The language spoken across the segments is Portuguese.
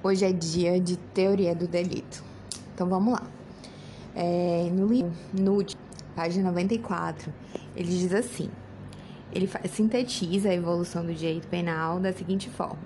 Hoje é dia de teoria do delito. Então vamos lá. É, no livro Nude, página 94, ele diz assim: ele sintetiza a evolução do direito penal da seguinte forma.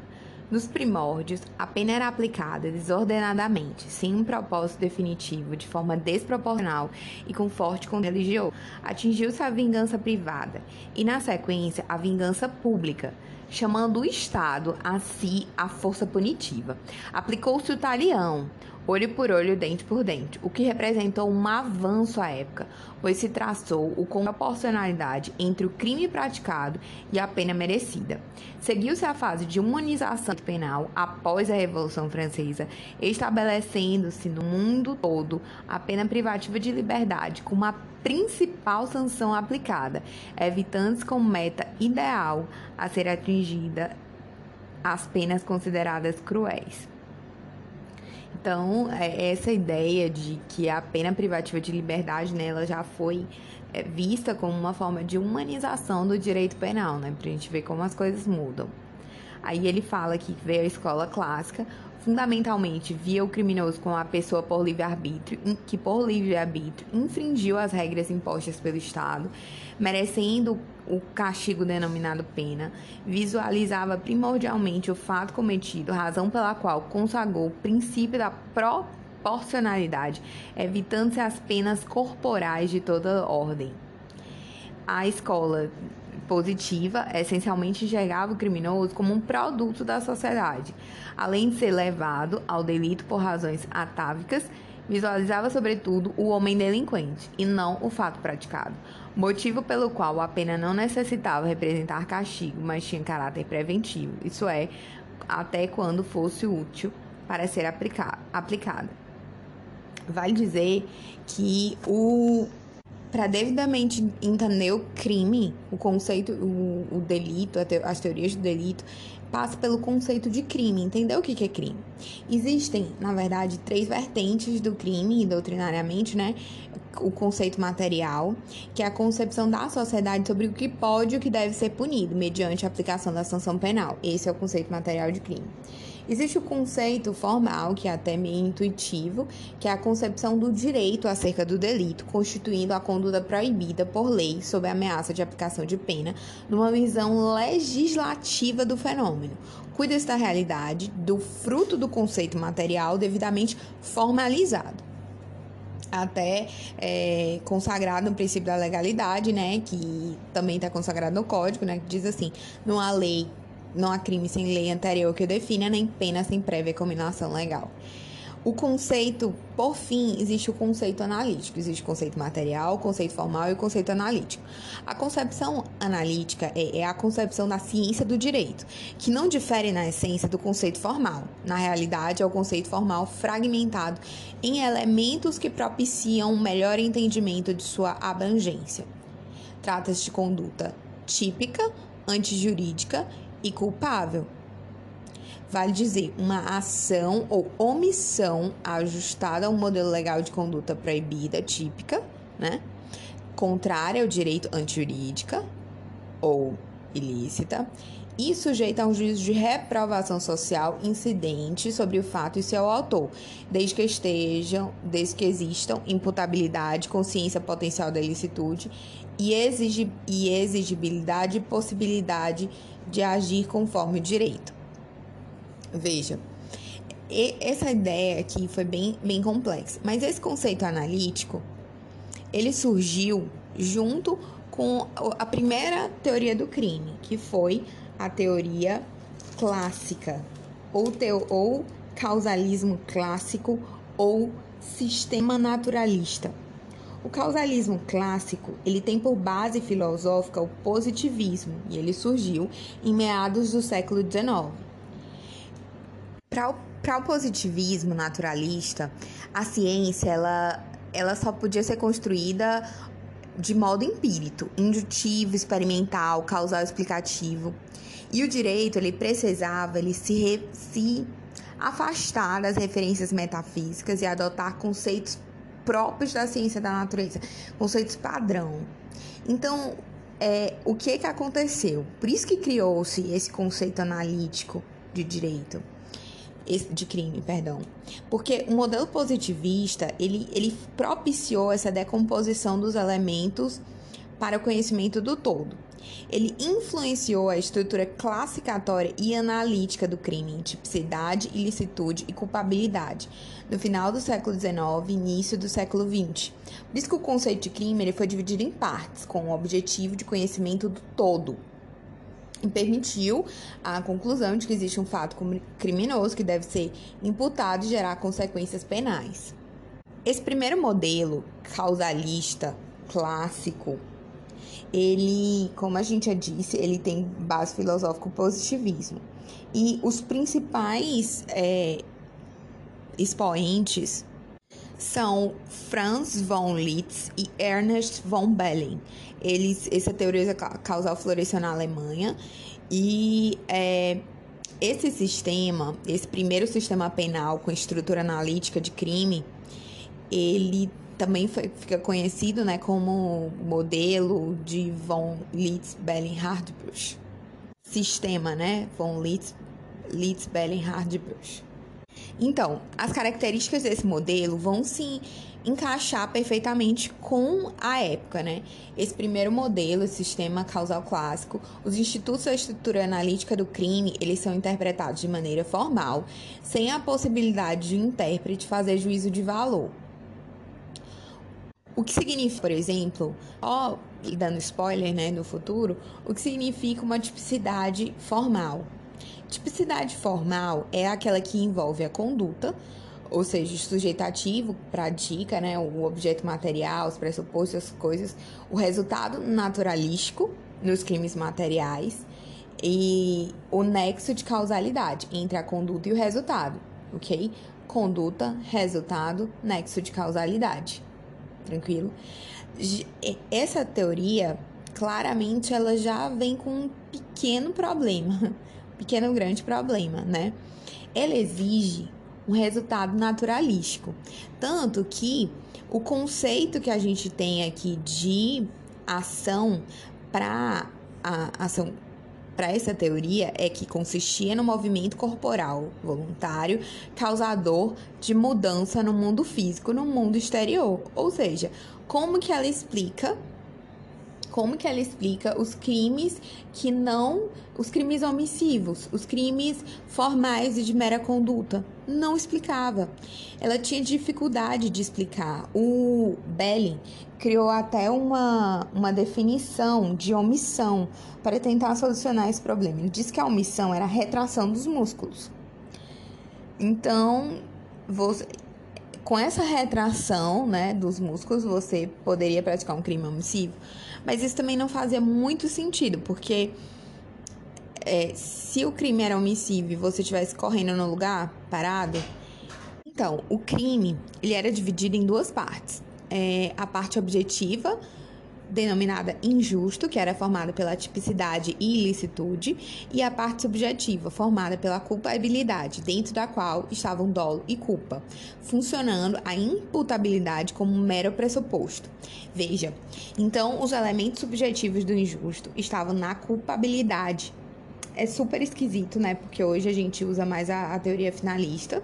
Nos primórdios, a pena era aplicada desordenadamente, sem um propósito definitivo, de forma desproporcional e com forte conteúdo religioso. Atingiu-se a vingança privada e, na sequência, a vingança pública chamando o Estado a si a força punitiva. Aplicou-se o talião, olho por olho, dente por dente, o que representou um avanço à época, pois se traçou o com proporcionalidade entre o crime praticado e a pena merecida. Seguiu-se a fase de humanização penal após a Revolução Francesa, estabelecendo-se no mundo todo a pena privativa de liberdade como a principal sanção aplicada, evitando-se como meta ideal a ser atingida as penas consideradas cruéis. Então, é, essa ideia de que a pena privativa de liberdade né, ela já foi é, vista como uma forma de humanização do direito penal, né, a gente ver como as coisas mudam. Aí ele fala que veio a escola clássica, fundamentalmente via o criminoso como a pessoa por livre-arbítrio, que por livre-arbítrio infringiu as regras impostas pelo Estado, merecendo o castigo denominado pena, visualizava primordialmente o fato cometido, razão pela qual consagrou o princípio da proporcionalidade, evitando-se as penas corporais de toda ordem. A escola positiva essencialmente enxergava o criminoso como um produto da sociedade, além de ser levado ao delito por razões atávicas, visualizava sobretudo o homem delinquente e não o fato praticado, motivo pelo qual a pena não necessitava representar castigo, mas tinha caráter preventivo, isso é, até quando fosse útil para ser aplicada. Vale dizer que o para devidamente entender o crime, o conceito, o, o delito, as teorias do delito, passa pelo conceito de crime. Entender o que é crime? Existem, na verdade, três vertentes do crime, doutrinariamente, né? O conceito material, que é a concepção da sociedade sobre o que pode e o que deve ser punido, mediante a aplicação da sanção penal. Esse é o conceito material de crime. Existe o conceito formal, que é até meio intuitivo, que é a concepção do direito acerca do delito, constituindo a conduta proibida por lei sob ameaça de aplicação de pena, numa visão legislativa do fenômeno. Cuida-se da realidade, do fruto do conceito material devidamente formalizado até é, consagrado no princípio da legalidade, né, que também está consagrado no Código, né, que diz assim, não há lei não há crime sem lei anterior que o defina, nem pena sem prévia combinação legal. O conceito, por fim, existe o conceito analítico. Existe o conceito material, o conceito formal e o conceito analítico. A concepção analítica é, é, a concepção da ciência do direito, que não difere na essência do conceito formal. Na realidade, é o conceito formal fragmentado em elementos que propiciam um melhor entendimento de sua abrangência. Trata-se de conduta típica, antijurídica e culpável. Vale dizer, uma ação ou omissão ajustada a um modelo legal de conduta proibida típica, né? Contrária ao direito antijurídica ou ilícita e sujeita a um juízo de reprovação social incidente sobre o fato e seu autor, desde que estejam, desde que existam imputabilidade, consciência potencial da ilicitude e, exigi e exigibilidade e possibilidade de agir conforme o direito. Veja, essa ideia aqui foi bem, bem complexa, mas esse conceito analítico ele surgiu junto com a primeira teoria do crime, que foi a teoria clássica, ou, teo, ou causalismo clássico, ou sistema naturalista. O causalismo clássico, ele tem por base filosófica o positivismo, e ele surgiu em meados do século XIX. Para o, positivismo naturalista, a ciência ela, ela só podia ser construída de modo empírico, indutivo, experimental, causal explicativo. E o direito, ele precisava ele se, re, se afastar das referências metafísicas e adotar conceitos próprios da ciência da natureza, conceitos padrão. Então, é, o que que aconteceu? Por isso que criou-se esse conceito analítico de direito. de crime, perdão. Porque o modelo positivista, ele, ele propiciou essa decomposição dos elementos para o conhecimento do todo. Ele influenciou a estrutura classificatória e analítica do crime tipicidade, ilicitude e culpabilidade no final do século XIX e início do século XX. Por isso que o conceito de crime ele foi dividido em partes, com o objetivo de conhecimento do todo, e permitiu a conclusão de que existe um fato criminoso que deve ser imputado e gerar consequências penais. Esse primeiro modelo causalista clássico, ele, como a gente já disse, ele tem base filosófica positivismo. E os principais é, expoentes são Franz von Liszt e Ernest von Bellen. Eles, essa teoria causal floresceu na Alemanha e é, esse sistema, esse primeiro sistema penal com estrutura analítica de crime, ele também foi, fica conhecido né, como modelo de von Hardbusch. Sistema, né? Von Hardbusch. Então, as características desse modelo vão se encaixar perfeitamente com a época, né? Esse primeiro modelo, esse sistema causal clássico, os institutos da estrutura analítica do crime, eles são interpretados de maneira formal, sem a possibilidade de o intérprete fazer juízo de valor. O que significa, por exemplo, ó, dando spoiler, né, do futuro, o que significa uma tipicidade formal? Tipicidade formal é aquela que envolve a conduta, ou seja, o sujeitativo pratica, né, o objeto material, os pressupostos, as coisas, o resultado naturalístico nos crimes materiais e o nexo de causalidade entre a conduta e o resultado, ok? Conduta, resultado, nexo de causalidade. Tranquilo? Essa teoria, claramente, ela já vem com um pequeno problema pequeno grande problema, né? Ela exige um resultado naturalístico. Tanto que o conceito que a gente tem aqui de ação para a ação para essa teoria é que consistia no movimento corporal voluntário causador de mudança no mundo físico, no mundo exterior. Ou seja, como que ela explica como que ela explica os crimes que não, os crimes omissivos, os crimes formais e de mera conduta. Não explicava. Ela tinha dificuldade de explicar. O Belling criou até uma, uma definição de omissão para tentar solucionar esse problema. Ele disse que a omissão era a retração dos músculos. Então, você, com essa retração né, dos músculos, você poderia praticar um crime omissivo. Mas isso também não fazia muito sentido, porque é, se o crime era omissivo e você estivesse correndo no lugar, parado, então, o crime, ele era dividido em duas partes. É, a parte objetiva, denominada injusto, que era formada pela tipicidade e ilicitude, e a parte subjetiva, formada pela culpabilidade, dentro da qual estavam dolo e culpa, funcionando a imputabilidade como um mero pressuposto. Veja, então os elementos subjetivos do injusto estavam na culpabilidade. É super esquisito, né? Porque hoje a gente usa mais a, a teoria finalista.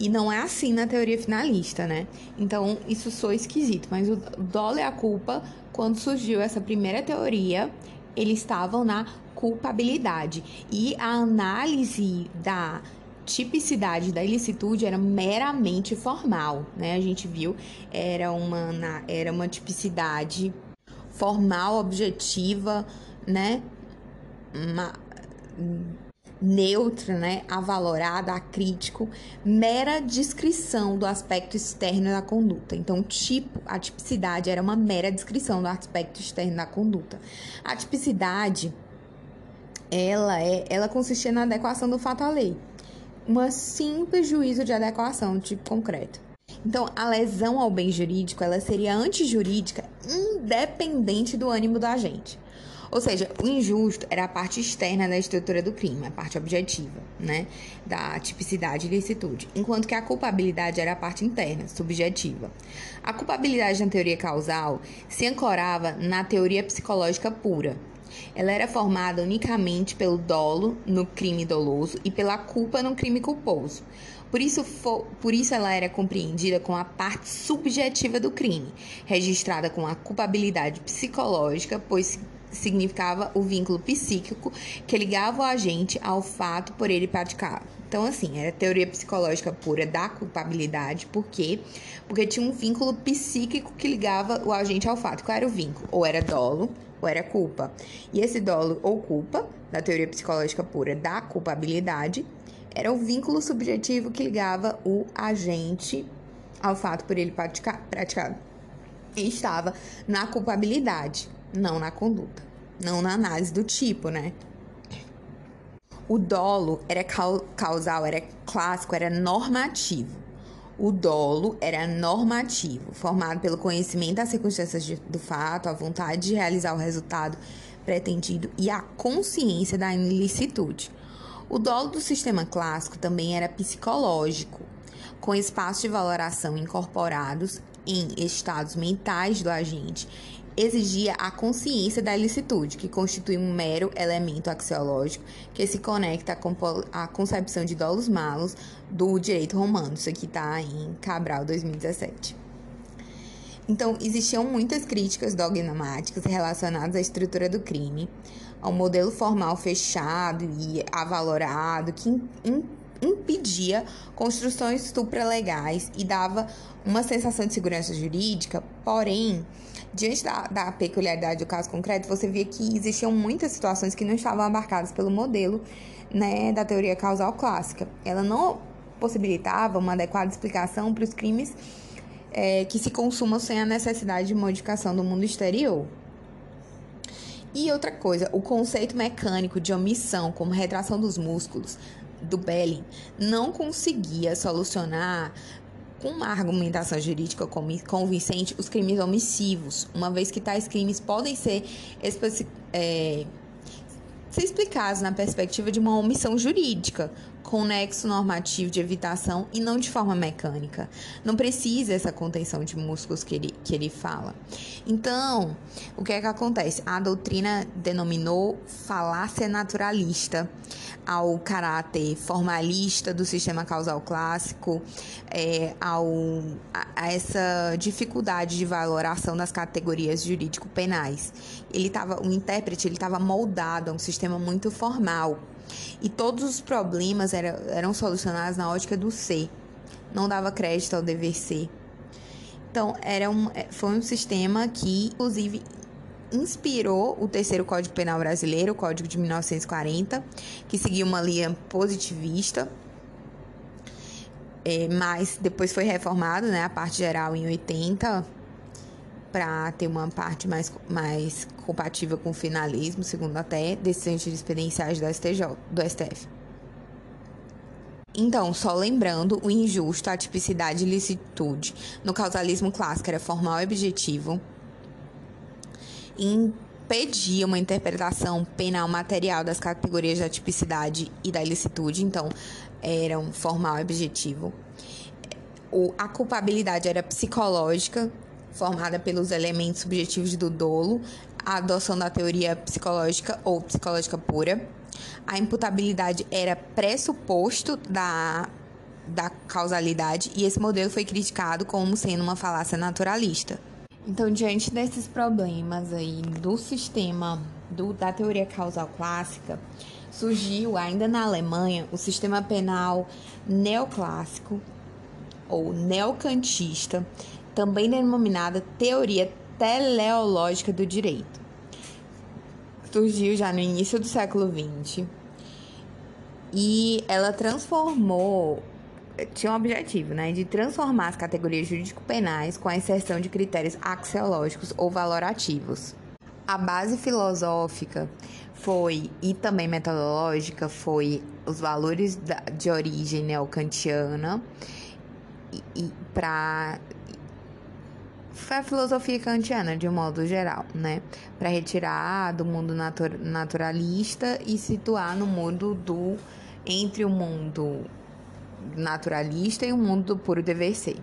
E não é assim na teoria finalista, né? Então, isso soa esquisito, mas o dolo e a culpa quando surgiu essa primeira teoria, eles estavam na culpabilidade. E a análise da tipicidade da ilicitude era meramente formal, né? A gente viu, era uma, era uma tipicidade formal, objetiva, né? Uma, neutra, né, avalorada, acrítico, mera descrição do aspecto externo da conduta. Então, tipo, a tipicidade era uma mera descrição do aspecto externo da conduta. A tipicidade, ela é, ela consistia na adequação do fato à lei. Uma simples juízo de adequação, tipo concreto. Então, a lesão ao bem jurídico, ela seria antijurídica independente do ânimo do agente. Ou seja, o injusto era a parte externa da estrutura do crime, a parte objetiva, né? Da tipicidade e licitude. Enquanto que a culpabilidade era a parte interna, subjetiva. A culpabilidade na teoria causal se ancorava na teoria psicológica pura. Ela era formada unicamente pelo dolo no crime doloso e pela culpa no crime culposo. Por isso, por isso ela era compreendida com a parte subjetiva do crime, registrada com a culpabilidade psicológica, pois significava o vínculo psíquico que ligava o agente ao fato por ele praticar. Então, assim, era teoria psicológica pura da culpabilidade, por quê? Porque tinha um vínculo psíquico que ligava o agente ao fato. Qual era o vínculo? Ou era dolo, ou era culpa. E esse dolo ou culpa, da teoria psicológica pura da culpabilidade, era o vínculo subjetivo que ligava o agente ao fato por ele praticado. E estava na culpabilidade, não na conduta, não na análise do tipo, né? O dolo era causal, era clássico, era normativo. O dolo era normativo, formado pelo conhecimento das circunstâncias do fato, a vontade de realizar o resultado pretendido e a consciência da ilicitude. O dolo do sistema clássico também era psicológico, com espaços de valoração incorporados em estados mentais do agente, exigia a consciência da ilicitude, que constitui um mero elemento axiológico que se conecta à concepção de dolos malos do direito romano. Isso aqui está em Cabral 2017. Então, existiam muitas críticas dogmáticas relacionadas à estrutura do crime, ao modelo formal fechado e avalorado que impedia construções supralegais e dava uma sensação de segurança jurídica, porém, diante da, da, peculiaridade do caso concreto, você via que existiam muitas situações que não estavam abarcadas pelo modelo né, da teoria causal clássica. Ela não possibilitava uma adequada explicação para os crimes é, que se consumam sem a necessidade de modificação do mundo exterior. E outra coisa, o conceito mecânico de omissão, como retração dos músculos, do Belling, não conseguia solucionar com uma argumentação jurídica convincente os crimes omissivos, uma vez que tais crimes podem ser é, explicados na perspectiva de uma omissão jurídica, com nexo normativo de evitação e não de forma mecânica. Não precisa essa contenção de músculos que ele, que ele fala. Então, o que é que acontece? A doutrina denominou falácia naturalista ao caráter formalista do sistema causal clássico, é, ao, a, a essa dificuldade de valoração das categorias jurídico-penais. Ele estava, o intérprete, ele estava moldado a um sistema muito formal e todos os problemas eram, eram solucionados na ótica do ser, não dava crédito ao dever ser. Então, era um, é, foi um sistema que, inclusive, inspirou o terceiro Código Penal brasileiro, o Código de 1940, que seguia uma linha positivista, é, mas depois foi reformado, né, a parte geral em 80, para ter uma parte mais, mais compatível com o finalismo, segundo até decisões experienciais do STJ, do STF. Então, só lembrando, o injusto, a tipicidade e licitude no causalismo clássico era formal e objetivo, impedia uma interpretação penal material das categorias da tipicidade e da ilicitude, então eram formal e objetivo. O, a culpabilidade era psicológica, formada pelos elementos subjetivos do dolo, a adoção da teoria psicológica ou psicológica pura. A imputabilidade era pressuposto da, da causalidade e esse modelo foi criticado como sendo uma falácia naturalista. Então, diante desses problemas aí do sistema do, da teoria causal clássica, surgiu ainda na Alemanha o sistema penal neoclássico ou neocantista, também denominada teoria teleológica do direito. Surgiu já no início do século XX e ela transformou tinha um objetivo, né, de transformar as categorias jurídico-penais com a inserção de critérios axiológicos ou valorativos. A base filosófica foi e também metodológica foi os valores de origem neocantiana e, e para foi a filosofia kantiana de um modo geral, né? Para retirar do mundo natur naturalista e situar no mundo do entre o mundo naturalista e o mundo do puro dever ser.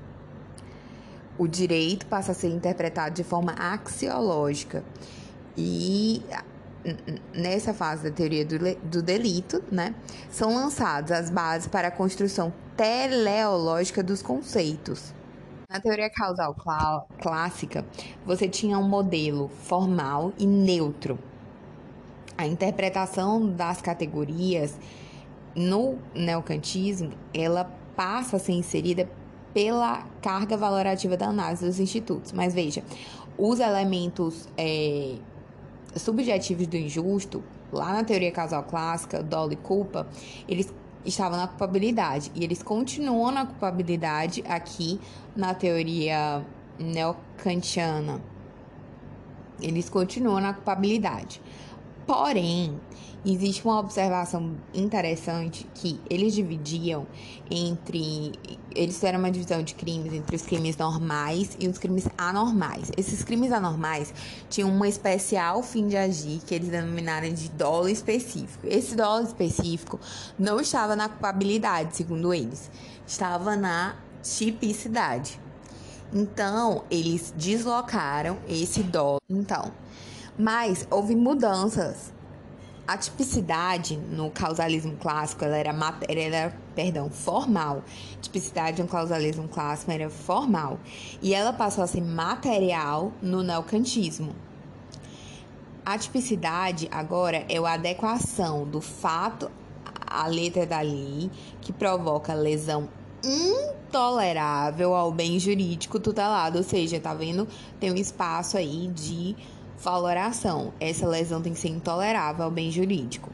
O direito passa a ser interpretado de forma axiológica e nessa fase da teoria do, do delito, né, são lançadas as bases para a construção teleológica dos conceitos. Na teoria causal clá clássica, você tinha um modelo formal e neutro. A interpretação das categorias no neocantismo, ela passa a ser inserida pela carga valorativa da análise dos institutos. Mas veja, os elementos é, subjetivos do injusto, lá na teoria causal clássica, dolo e culpa, eles estavam na culpabilidade e eles continuam na culpabilidade aqui na teoria neocantiana. Eles continuam na culpabilidade. Porém, existe uma observação interessante que eles dividiam entre. Eles fizeram uma divisão de crimes entre os crimes normais e os crimes anormais. Esses crimes anormais tinham uma especial fim de agir que eles denominaram de dolo específico. Esse dolo específico não estava na culpabilidade, segundo eles, estava na tipicidade. Então, eles deslocaram esse dolo. Então, mas houve mudanças. A tipicidade no causalismo clássico ela era, ela era perdão, formal. Tipicidade no causalismo clássico era formal. E ela passou a ser material no neocantismo. A tipicidade agora é a adequação do fato à letra da lei que provoca lesão intolerável ao bem jurídico tutelado, ou seja, tá vendo? Tem um espaço aí de valoração. Essa lesão tem que ser intolerável ao bem jurídico.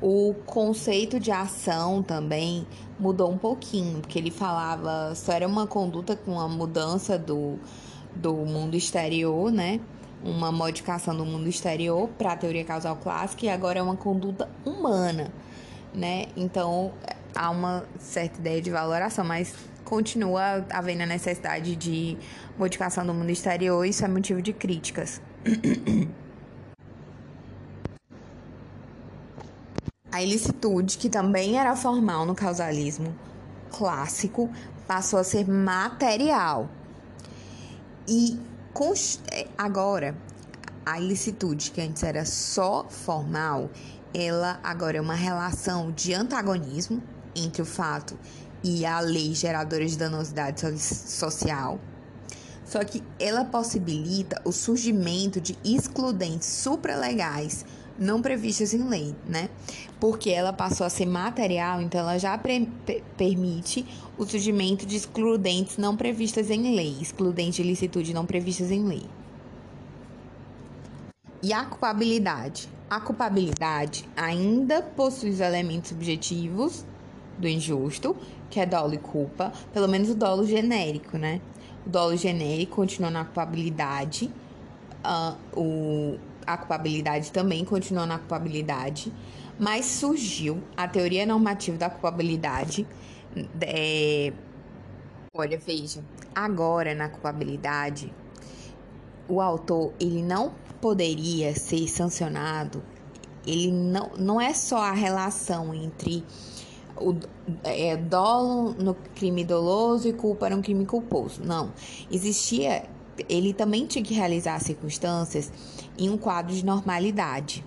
O conceito de ação também mudou um pouquinho, porque ele falava só era uma conduta com a mudança do, do mundo exterior, né? Uma modificação do mundo exterior para a teoria causal clássica e agora é uma conduta humana, né? Então há uma certa ideia de valoração, mas continua havendo a necessidade de modificação do mundo exterior, isso é motivo de críticas. A ilicitude, que também era formal no causalismo clássico, passou a ser material. E é, agora, a ilicitude, que antes era só formal, ela agora é uma relação de antagonismo entre o fato e a lei geradora de danosidade social só que ela possibilita o surgimento de excludentes supralegais não previstas em lei, né? Porque ela passou a ser material, então ela já permite o surgimento de excludentes não previstas em lei, excludente de licitude não previstas em lei. E a culpabilidade? A culpabilidade ainda possui os elementos subjetivos do injusto, que é dolo e culpa, pelo menos o dolo genérico, né? O dolo genérico continua na culpabilidade. Uh, o, a culpabilidade também continua na culpabilidade. Mas surgiu a teoria normativa da culpabilidade. É, olha, veja, agora na culpabilidade, o autor ele não poderia ser sancionado. Ele não, não é só a relação entre o é, dolo no crime doloso e culpa no crime culposo. Não. Existia. Ele também tinha que realizar circunstâncias em um quadro de normalidade.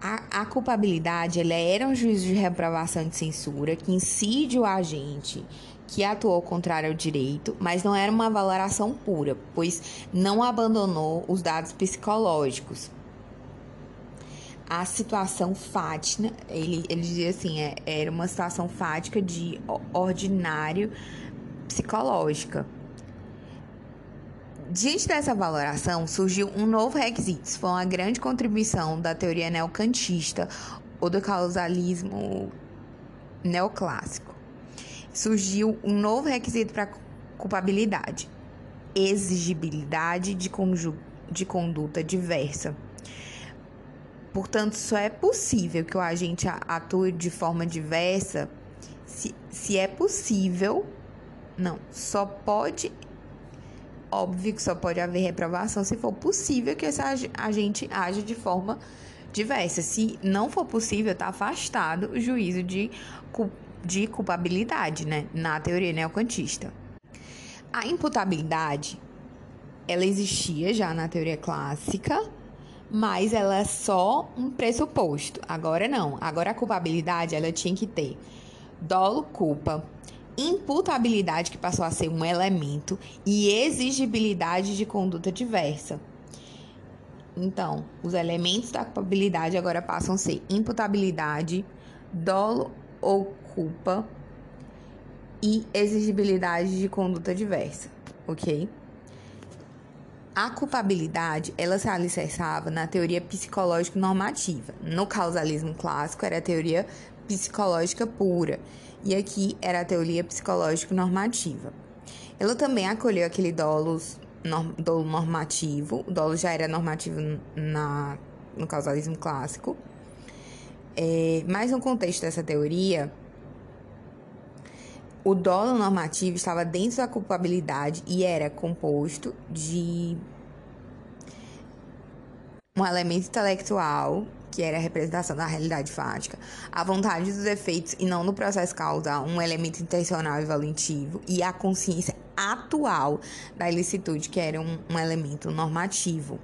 A, a culpabilidade ela era um juízo de reprovação de censura que incide o agente que atuou contrário ao direito, mas não era uma valoração pura, pois não abandonou os dados psicológicos a situação fática, ele, ele dizia assim, é, era uma situação fática de ordinário psicológica. Diante dessa valoração, surgiu um novo requisito. Isso foi uma grande contribuição da teoria neocantista ou do causalismo neoclássico. Surgiu um novo requisito para culpabilidade: exigibilidade de, de conduta diversa. Portanto, só é possível que o agente atue de forma diversa se, se é possível. Não, só pode. Óbvio que só pode haver reprovação se for possível que esse agente age de forma diversa. Se não for possível, está afastado o juízo de, de culpabilidade, né? Na teoria neocantista. A imputabilidade, ela existia já na teoria clássica, mas ela é só um pressuposto. Agora não. Agora a culpabilidade ela tinha que ter dolo, culpa, imputabilidade que passou a ser um elemento e exigibilidade de conduta diversa. Então, os elementos da culpabilidade agora passam a ser imputabilidade, dolo ou culpa e exigibilidade de conduta diversa, ok? A culpabilidade, ela se alicerçava na teoria psicológica normativa. No causalismo clássico, era a teoria psicológica pura, e aqui era a teoria psicológica normativa. Ela também acolheu aquele dolos, dolo normativo, o dolo já era normativo na, no causalismo clássico, é, mas no contexto dessa teoria, o dolo normativo estava dentro da culpabilidade e era composto de um elemento intelectual, que era a representação da realidade fática, a vontade dos efeitos e não do processo causal, um elemento intencional e valentivo, e a consciência atual da ilicitude, que era um, um elemento normativo.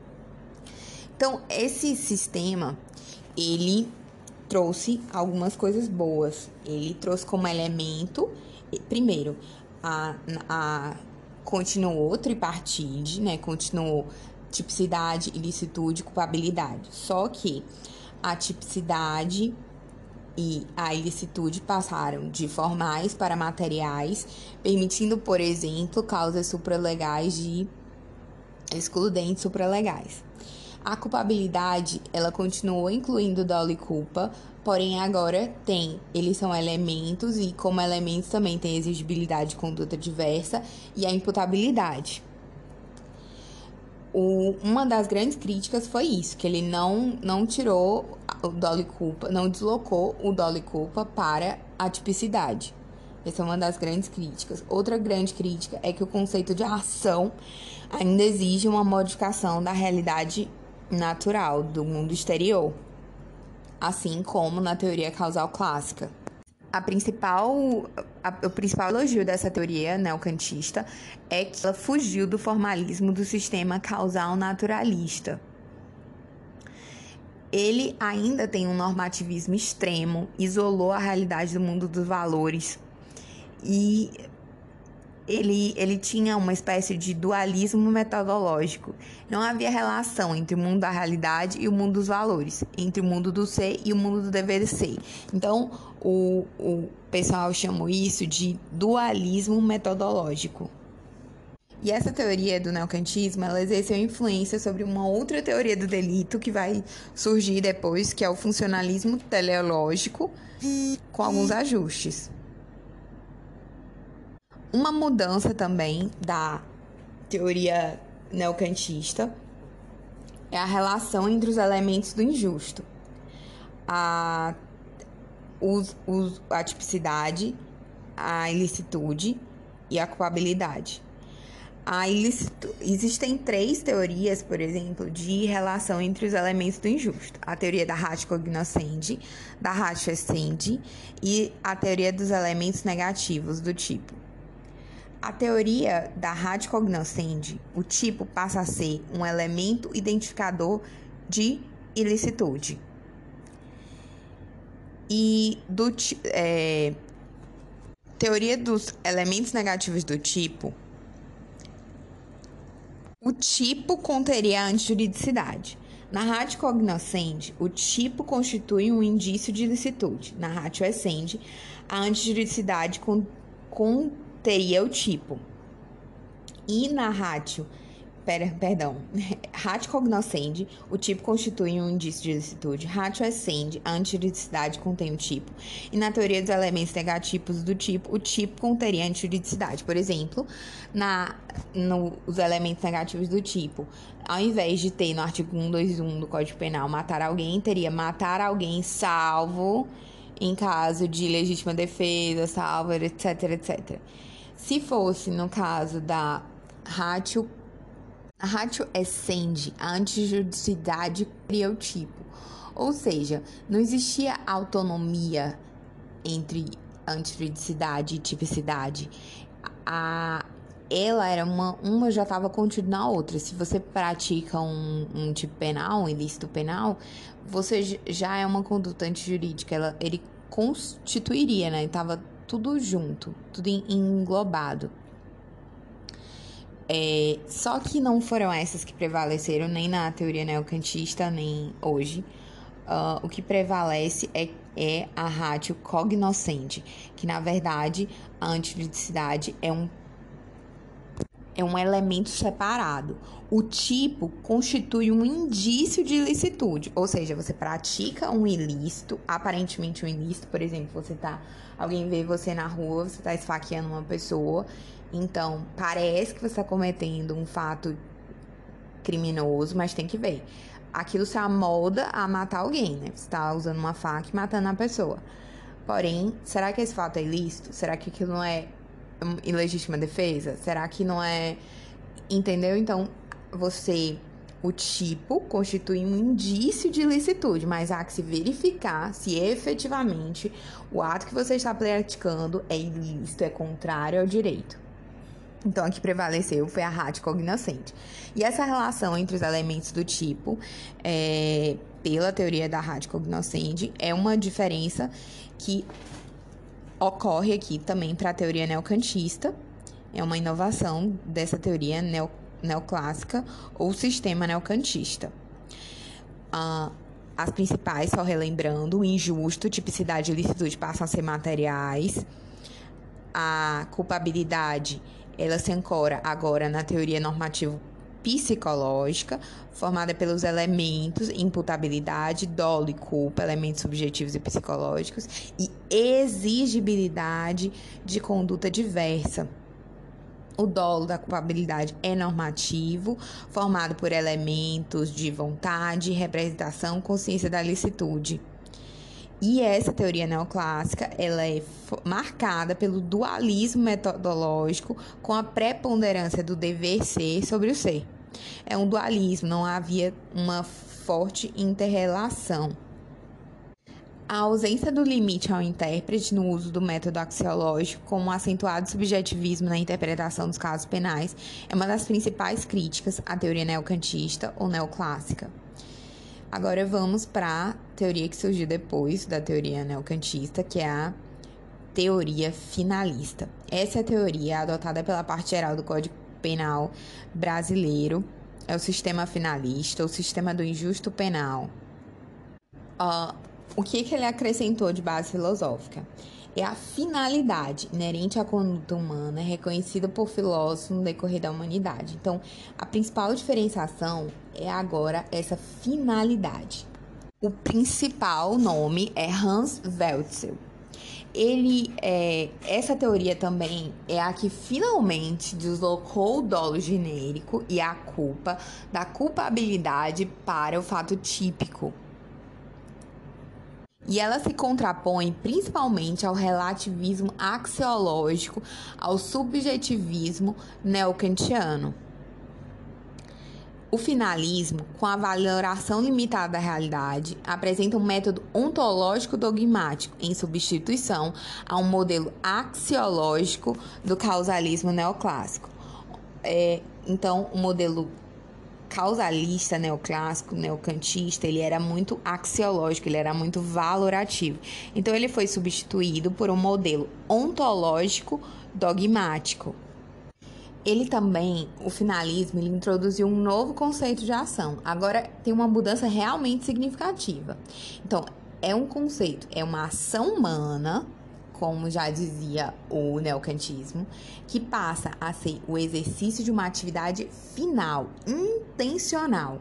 Então, esse sistema, ele trouxe algumas coisas boas. Ele trouxe como elemento primeiro, a, a continuou tripartite, né? Continuou tipicidade, ilicitude, culpabilidade. Só que a tipicidade e a ilicitude passaram de formais para materiais, permitindo, por exemplo, causas supralegais de excludentes supralegais. A culpabilidade, ela continuou incluindo dolo e culpa, Porém, agora tem, eles são elementos e, como elementos, também tem exigibilidade de conduta diversa e a imputabilidade. O, uma das grandes críticas foi isso, que ele não, não tirou o dolo culpa, não deslocou o dolo culpa para a tipicidade. Essa é uma das grandes críticas. Outra grande crítica é que o conceito de ação ainda exige uma modificação da realidade natural, do mundo exterior assim como na teoria causal clássica. A principal, a, o principal elogio dessa teoria neocantista é que ela fugiu do formalismo do sistema causal naturalista. Ele ainda tem um normativismo extremo, isolou a realidade do mundo dos valores e ele, ele tinha uma espécie de dualismo metodológico. Não havia relação entre o mundo da realidade e o mundo dos valores, entre o mundo do ser e o mundo do dever ser. Então, o, o pessoal chamou isso de dualismo metodológico. E essa teoria do neocantismo, ela exerceu influência sobre uma outra teoria do delito que vai surgir depois, que é o funcionalismo teleológico, com alguns ajustes. Uma mudança também da teoria neocantista é a relação entre os elementos do injusto. A, os, os, a tipicidade, a ilicitude e a culpabilidade. A ilicitu... Existem três teorias, por exemplo, de relação entre os elementos do injusto: a teoria da ratio cognoscendi, da ratio essendi e a teoria dos elementos negativos, do tipo a teoria da radicognoscendi, o tipo passa a ser um elemento identificador de ilicitude. E do é, teoria dos elementos negativos do tipo, o tipo conteria a antijuridicidade. Na ratio cognoscendi, o tipo constitui um indício de ilicitude. Na ratio essendi, a antijuridicidade con, con teria o tipo. E na ratio, per, perdão, ratio cognoscendi, o tipo constitui um indício de licitude. Ratio essendi, a antijuridicidade contém o tipo. E na teoria dos elementos negativos do tipo, o tipo conteria antijuridicidade. Por exemplo, na, no, os elementos negativos do tipo, ao invés de ter no artigo 121 do Código Penal matar alguém, teria matar alguém salvo em caso de legítima defesa, salvo, etc, etc. Se fosse no caso da ratio, a ratio excende a antijuridicidade cria o tipo. Ou seja, não existia autonomia entre antijuridicidade e tipicidade. A, ela era uma, uma já estava contida na outra. Se você pratica um, um tipo penal, um ilícito penal, você já é uma conduta antijurídica. Ela, ele constituiria, né? Tava tudo junto, tudo englobado. É, só que não foram essas que prevaleceram nem na teoria neocantista, nem hoje. Uh, o que prevalece é, é a ratio cognoscente, que na verdade a antijuridicidade é um é um elemento separado. O tipo constitui um indício de ilicitude, ou seja, você pratica um ilícito, aparentemente um ilícito, por exemplo, você tá alguém vê você na rua, você tá esfaqueando uma pessoa, então parece que você está cometendo um fato criminoso, mas tem que ver. Aquilo se amolda a matar alguém, né? Você tá usando uma faca e matando a pessoa. Porém, será que esse fato é ilícito? Será que aquilo não é ilegítima defesa? Será que não é. Entendeu? Então, você. O tipo constitui um indício de ilicitude, mas há que se verificar se efetivamente o ato que você está praticando é ilícito, é contrário ao direito. Então, a que prevaleceu foi a rádio cognoscente. E essa relação entre os elementos do tipo, é, pela teoria da rádio cognoscente, é uma diferença que ocorre aqui também para a teoria neocantista, é uma inovação dessa teoria neo, neoclássica ou sistema neocantista. Ah, as principais, só relembrando, o injusto, tipicidade e licitude passam a ser materiais. A culpabilidade, ela se ancora agora na teoria normativa psicológica, formada pelos elementos imputabilidade, dolo e culpa, elementos subjetivos e psicológicos, e exigibilidade de conduta diversa. O dolo da culpabilidade é normativo, formado por elementos de vontade, representação, consciência da licitude. E essa teoria neoclássica, ela é marcada pelo dualismo metodológico com a preponderância do dever ser sobre o ser. É um dualismo, não havia uma forte interrelação. A ausência do limite ao intérprete no uso do método axiológico, como um acentuado subjetivismo na interpretação dos casos penais, é uma das principais críticas à teoria neocantista ou neoclássica. Agora vamos para a teoria que surgiu depois da teoria neocantista, que é a teoria finalista. Essa é a teoria adotada pela parte geral do Código Penal brasileiro, é o sistema finalista, o sistema do injusto penal. Uh, o que, que ele acrescentou de base filosófica? É a finalidade inerente à conduta humana, reconhecida por filósofos no decorrer da humanidade. Então, a principal diferenciação é agora essa finalidade. O principal nome é Hans Welzel. Ele, é, essa teoria também é a que finalmente deslocou o dolo genérico e a culpa da culpabilidade para o fato típico e ela se contrapõe principalmente ao relativismo axiológico, ao subjetivismo neocantiano. O finalismo, com a valoração limitada da realidade, apresenta um método ontológico dogmático em substituição a um modelo axiológico do causalismo neoclássico. É, então, o modelo causalista neoclássico, neocantista, ele era muito axiológico, ele era muito valorativo. Então ele foi substituído por um modelo ontológico dogmático. Ele também, o finalismo, ele introduziu um novo conceito de ação. Agora tem uma mudança realmente significativa. Então, é um conceito, é uma ação humana como já dizia o neocantismo, que passa a ser o exercício de uma atividade final, intencional.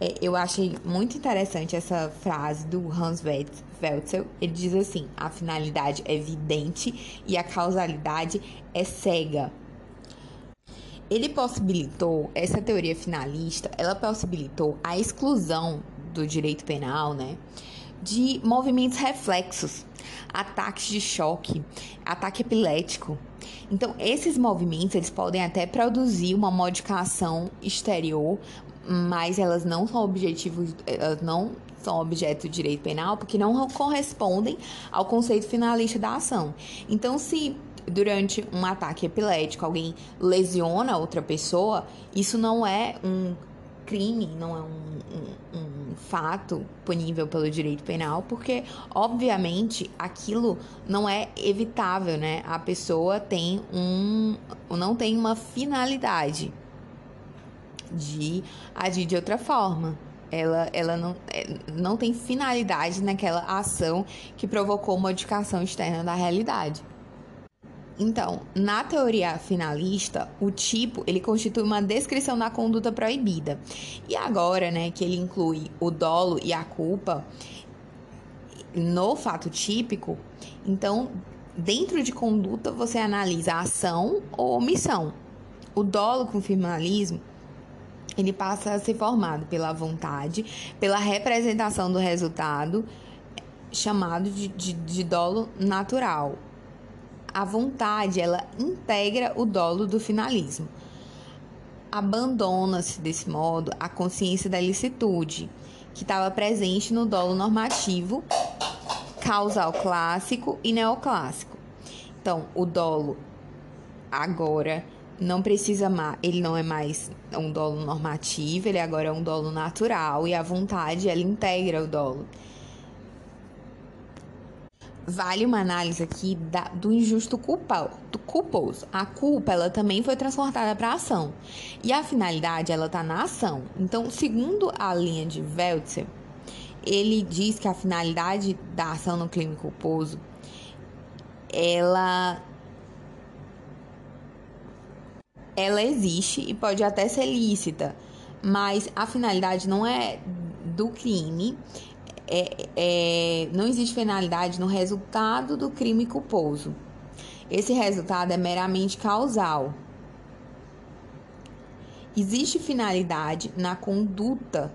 É, eu achei muito interessante essa frase do Hans Welzel. Ele diz assim: a finalidade é evidente e a causalidade é cega. Ele possibilitou, essa teoria finalista, ela possibilitou a exclusão do direito penal, né? de movimentos reflexos, ataques de choque, ataque epilético. Então, esses movimentos eles podem até produzir uma modificação exterior, mas elas não são objetivos, elas não são objeto de direito penal porque não correspondem ao conceito finalista da ação. Então, se durante um ataque epilético alguém lesiona outra pessoa, isso não é um crime, não é um, um, um, fato punível pelo direito penal, porque, obviamente, aquilo não é evitável, né? A pessoa tem um. não tem uma finalidade de agir de outra forma. Ela, ela não, é, não tem finalidade naquela ação que provocou modificação externa da realidade. Então, na teoria finalista, o tipo ele constitui uma descrição da conduta proibida. E agora, né, que ele inclui o dolo e a culpa no fato típico, então dentro de conduta você analisa ação ou omissão. O dolo com finalismo ele passa a ser formado pela vontade, pela representação do resultado, chamado de, de, de dolo natural, a vontade, ela integra o dolo do finalismo. Abandona-se, desse modo, a consciência da licitude, que estava presente no dolo normativo, causal clássico e neoclássico. Então, o dolo agora não precisa mais, ele não é mais um dolo normativo, ele agora é um dolo natural e a vontade ela integra o dolo vale uma análise aqui da, do injusto culpa, do culposo. A culpa, ela também foi transportada para a ação. E a finalidade, ela está na ação. Então, segundo a linha de Weltzer, ele diz que a finalidade da ação no crime culposo, ela ela existe e pode até ser lícita, mas a finalidade não é do crime, é, é, não existe finalidade no resultado do crime culposo. Esse resultado é meramente causal. Existe finalidade na conduta,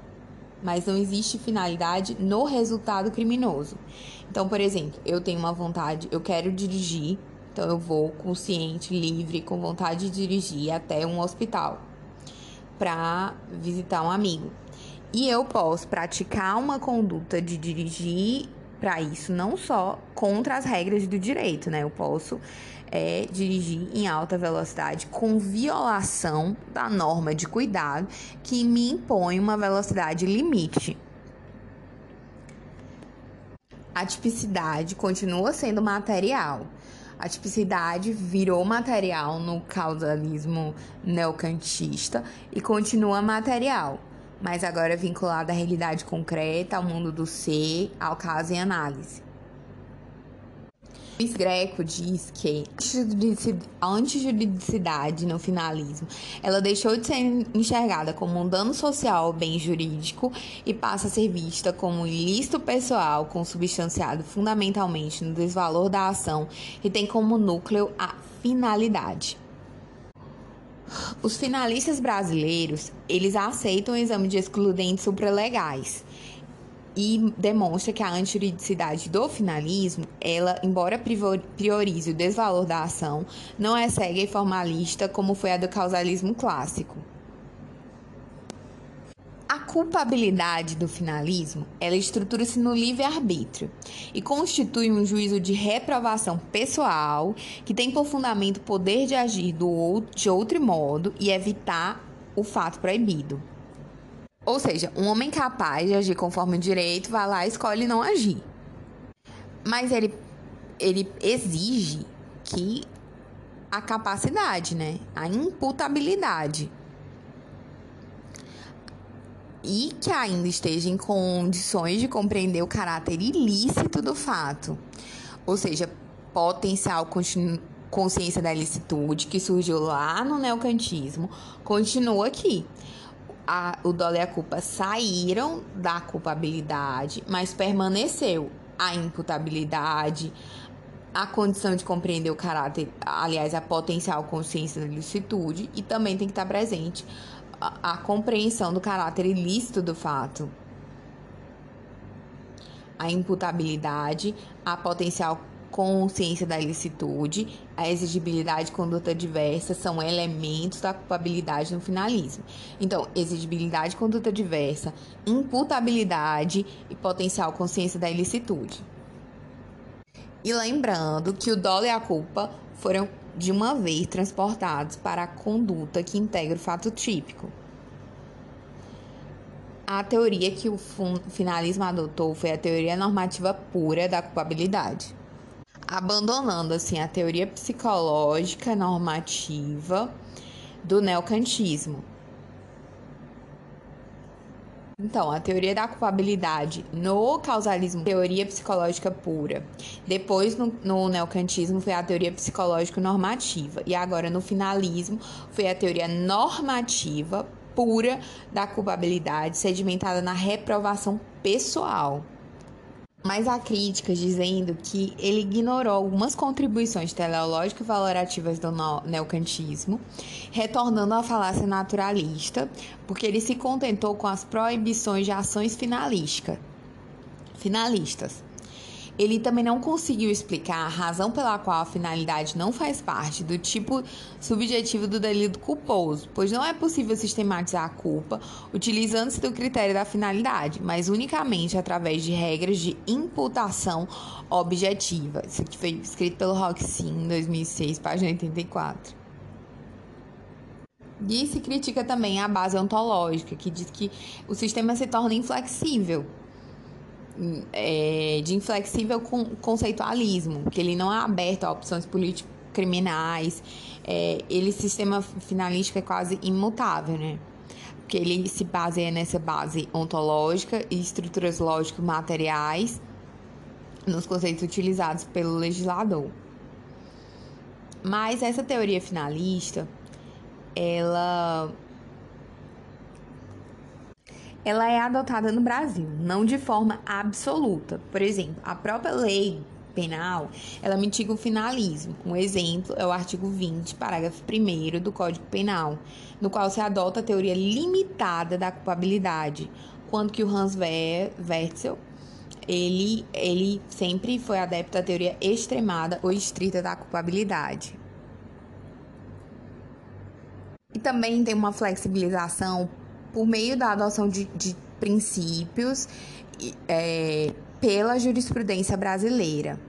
mas não existe finalidade no resultado criminoso. Então, por exemplo, eu tenho uma vontade, eu quero dirigir, então eu vou consciente, livre, com vontade de dirigir até um hospital para visitar um amigo. E eu posso praticar uma conduta de dirigir para isso, não só contra as regras do direito, né? Eu posso é, dirigir em alta velocidade com violação da norma de cuidado que me impõe uma velocidade limite. A tipicidade continua sendo material. A tipicidade virou material no causalismo neocantista e continua material mas agora vinculada à realidade concreta, ao mundo do ser, ao caso em análise. Luiz Greco diz que a antijuridicidade no finalismo, ela deixou de ser enxergada como um dano social ao bem jurídico e passa a ser vista como um ilícito pessoal consubstanciado fundamentalmente no desvalor da ação e tem como núcleo a finalidade. Os finalistas brasileiros, eles aceitam o exame de excludentes supralegais e demonstra que a antijuridicidade do finalismo, ela, embora priorize o desvalor da ação, não é cega e formalista como foi a do causalismo clássico. A culpabilidade do finalismo, ela estrutura-se no livre-arbítrio e constitui um juízo de reprovação pessoal que tem por fundamento o poder de agir do outro, de outro modo e evitar o fato proibido. Ou seja, um homem capaz de agir conforme o direito vai lá e escolhe não agir. Mas ele, ele exige que a capacidade, né? A imputabilidade e que ainda esteja em condições de compreender o caráter ilícito do fato, ou seja, potencial consciência da ilicitude que surgiu lá no neocantismo, continua aqui. A, o dolo e a culpa saíram da culpabilidade, mas permaneceu a imputabilidade, a condição de compreender o caráter, aliás, a potencial consciência da ilicitude, e também tem que estar presente a, compreensão do caráter ilícito do fato. A imputabilidade, a potencial consciência da ilicitude, a exigibilidade de conduta diversa são elementos da culpabilidade no finalismo. Então, exigibilidade de conduta diversa, imputabilidade e potencial consciência da ilicitude. E lembrando que o dolo e a culpa foram de uma vez transportados para a conduta que integra o fato típico. A teoria que o finalismo adotou foi a teoria normativa pura da culpabilidade, abandonando assim a teoria psicológica normativa do neocantismo então, a teoria da culpabilidade no causalismo, teoria psicológica pura. Depois, no, no neocantismo, foi a teoria psicológico-normativa. E agora, no finalismo, foi a teoria normativa pura da culpabilidade, sedimentada na reprovação pessoal mas há críticas dizendo que ele ignorou algumas contribuições teleológicas e valorativas do neocantismo, retornando à falácia naturalista, porque ele se contentou com as proibições de ações finalísticas. finalistas. Ele também não conseguiu explicar a razão pela qual a finalidade não faz parte do tipo subjetivo do delito culposo, pois não é possível sistematizar a culpa utilizando-se do critério da finalidade, mas unicamente através de regras de imputação objetiva. Isso aqui foi escrito pelo Roxin em 2006, página 84. E se critica também a base ontológica, que diz que o sistema se torna inflexível é, de inflexível conceitualismo, que ele não é aberto a opções político-criminais, é, ele sistema finalístico é quase imutável, né? Porque ele se baseia nessa base ontológica e estruturas lógico-materiais nos conceitos utilizados pelo legislador. Mas essa teoria finalista, ela ela é adotada no Brasil, não de forma absoluta. Por exemplo, a própria lei penal, ela mitiga o finalismo. Um exemplo é o artigo 20, parágrafo 1 do Código Penal, no qual se adota a teoria limitada da culpabilidade, quando que o Hans Wetzel, ele, ele sempre foi adepto à teoria extremada ou estrita da culpabilidade. E também tem uma flexibilização por meio da adoção de, de princípios é, pela jurisprudência brasileira.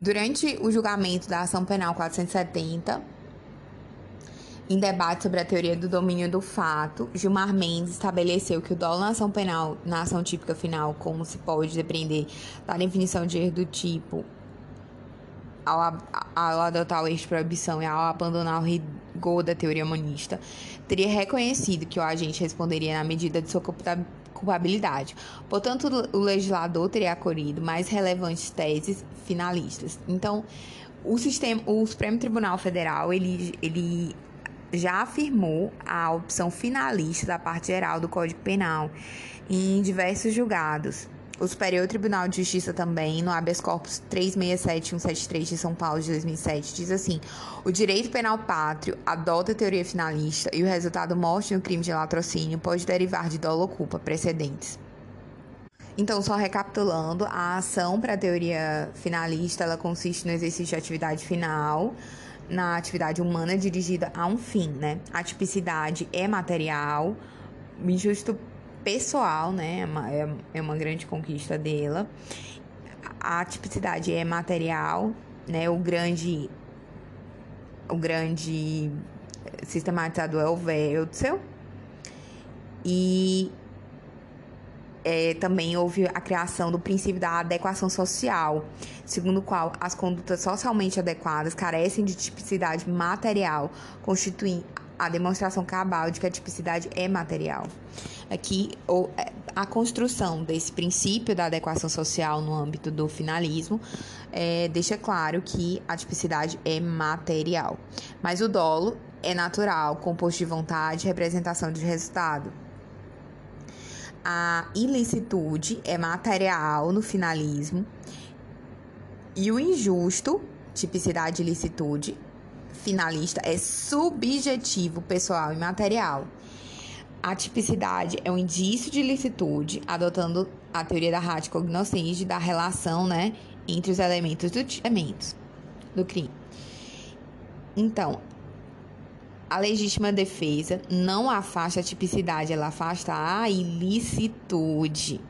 Durante o julgamento da ação penal 470, em debate sobre a teoria do domínio do fato, Gilmar Mendes estabeleceu que o dolo na ação penal, na ação típica final, como se pode depender da definição de erro do tipo ao, ao adotar o eixo proibição e ao abandonar o rigor da teoria monista, teria reconhecido que o agente responderia na medida de sua culpabilidade. Portanto, o legislador teria acolhido mais relevantes teses finalistas. Então, o sistema, o Supremo Tribunal Federal, ele, ele já afirmou a opção finalista da parte geral do Código Penal em diversos julgados. O Superior Tribunal de Justiça também, no habeas corpus 367173 de São Paulo de 2007, diz assim: o direito penal pátrio adota a teoria finalista e o resultado morte no crime de latrocínio pode derivar de dolo ou culpa precedentes. Então, só recapitulando, a ação para a teoria finalista, ela consiste no exercício de atividade final, na atividade humana dirigida a um fim, né? A tipicidade é material, injusto pessoal, né? É uma, é, é uma grande conquista dela. A tipicidade é material, né? O grande o grande sistematizador é o Weltzel. E é, também houve a criação do princípio da adequação social, segundo o qual as condutas socialmente adequadas carecem de tipicidade material, constituindo a demonstração cabal de que a tipicidade é material. Aqui, é, a construção desse princípio da adequação social no âmbito do finalismo é, deixa claro que a tipicidade é material. Mas o dolo é natural, composto de vontade e representação de resultado. A ilicitude é material no finalismo. E o injusto, tipicidade e ilicitude, finalista é subjetivo, pessoal e material. A tipicidade é um indício de licitude, adotando a teoria da rádio cognoscente da relação né, entre os elementos do, elementos do crime. Então, a legítima defesa não afasta a tipicidade, ela afasta a ilicitude.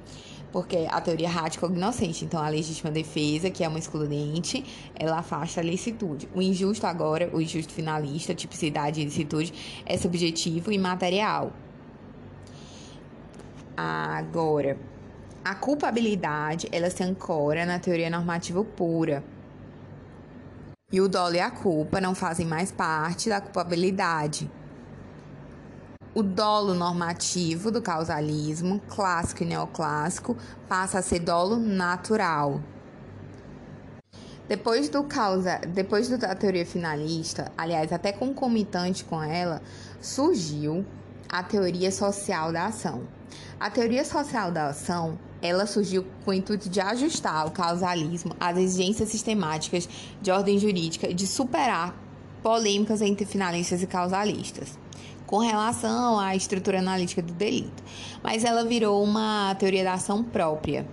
porque a teoria radical-inocente, então a legítima defesa, que é uma excludente, ela afasta a licitude. O injusto agora, o injusto finalista, tipicidade e licitude, é subjetivo e material. Agora, a culpabilidade, ela se ancora na teoria normativa pura. E o dolo e a culpa não fazem mais parte da culpabilidade. O dolo normativo do causalismo, clássico e neoclássico, passa a ser dolo natural. Depois do causa, depois da teoria finalista, aliás, até concomitante com ela, surgiu a teoria social da ação. A teoria social da ação, ela surgiu com o intuito de ajustar o causalismo às exigências sistemáticas de ordem jurídica e de superar polêmicas entre finalistas e causalistas com relação à estrutura analítica do delito, mas ela virou uma teoria da ação própria,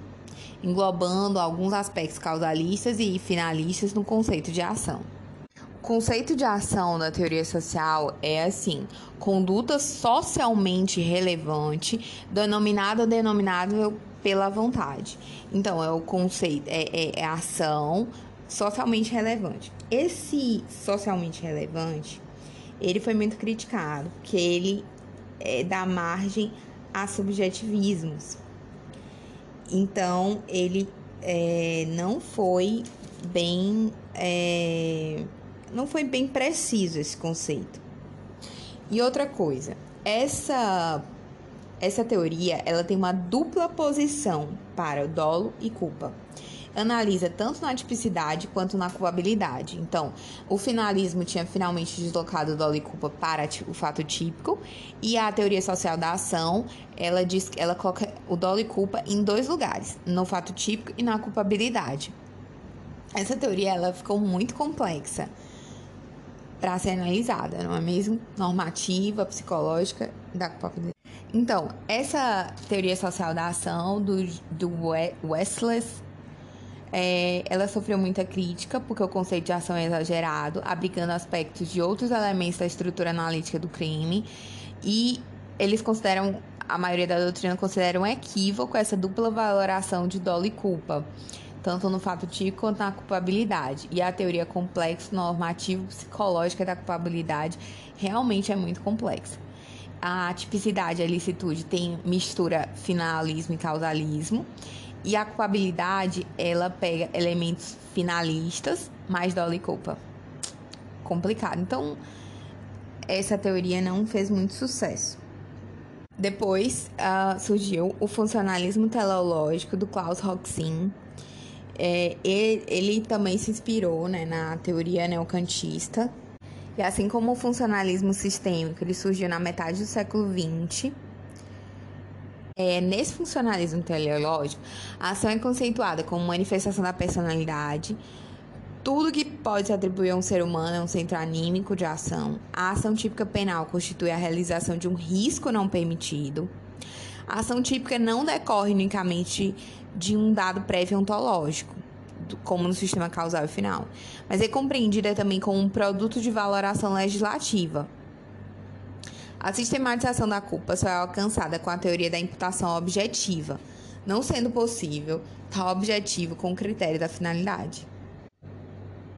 englobando alguns aspectos causalistas e finalistas no conceito de ação. Conceito de ação da teoria social é assim: conduta socialmente relevante, denominada ou denominável pela vontade. Então, é o conceito, é, é, é ação socialmente relevante. Esse socialmente relevante ele foi muito criticado, porque ele é, dá margem a subjetivismos. Então, ele é, não foi bem é, não foi bem preciso esse conceito. E outra coisa, essa essa teoria ela tem uma dupla posição para o dolo e culpa analisa tanto na tipicidade quanto na culpabilidade. Então, o finalismo tinha finalmente deslocado o dolo e culpa para o fato típico, e a teoria social da ação, ela diz ela coloca o dolo e culpa em dois lugares, no fato típico e na culpabilidade. Essa teoria ela ficou muito complexa para ser analisada, não é mesmo? Normativa, psicológica da culpabilidade. Então, essa teoria social da ação do, do Westless é, ela sofreu muita crítica porque o conceito de ação é exagerado, abrigando aspectos de outros elementos da estrutura analítica do crime, e eles consideram, a maioria da doutrina considera um equívoco essa dupla valoração de dolo e culpa, tanto no fato típico quanto na culpabilidade. E a teoria complexa, normativo, psicológica da culpabilidade realmente é muito complexa. A tipicidade e a licitude tem mistura finalismo e causalismo. E a culpabilidade, ela pega elementos finalistas, mais dolo e culpa. Complicado. Então, essa teoria não fez muito sucesso. Depois uh, surgiu o funcionalismo teleológico do Klaus Roxin. É, ele, ele, também se inspirou né, na teoria neocantista. E assim como o funcionalismo sistêmico, ele surgiu na metade do século XX é, nesse funcionalismo teleológico, a ação é conceituada como manifestação da personalidade. Tudo que pode se atribuir a um ser humano é um centro anímico de ação. A ação típica penal constitui a realização de um risco não permitido. A ação típica não decorre unicamente de um dado prévio ontológico, como no sistema causal e final, mas é compreendida também como um produto de valoração legislativa, a sistematização da culpa só é alcançada com a teoria da imputação objetiva, não sendo possível tal objetivo com o critério da finalidade.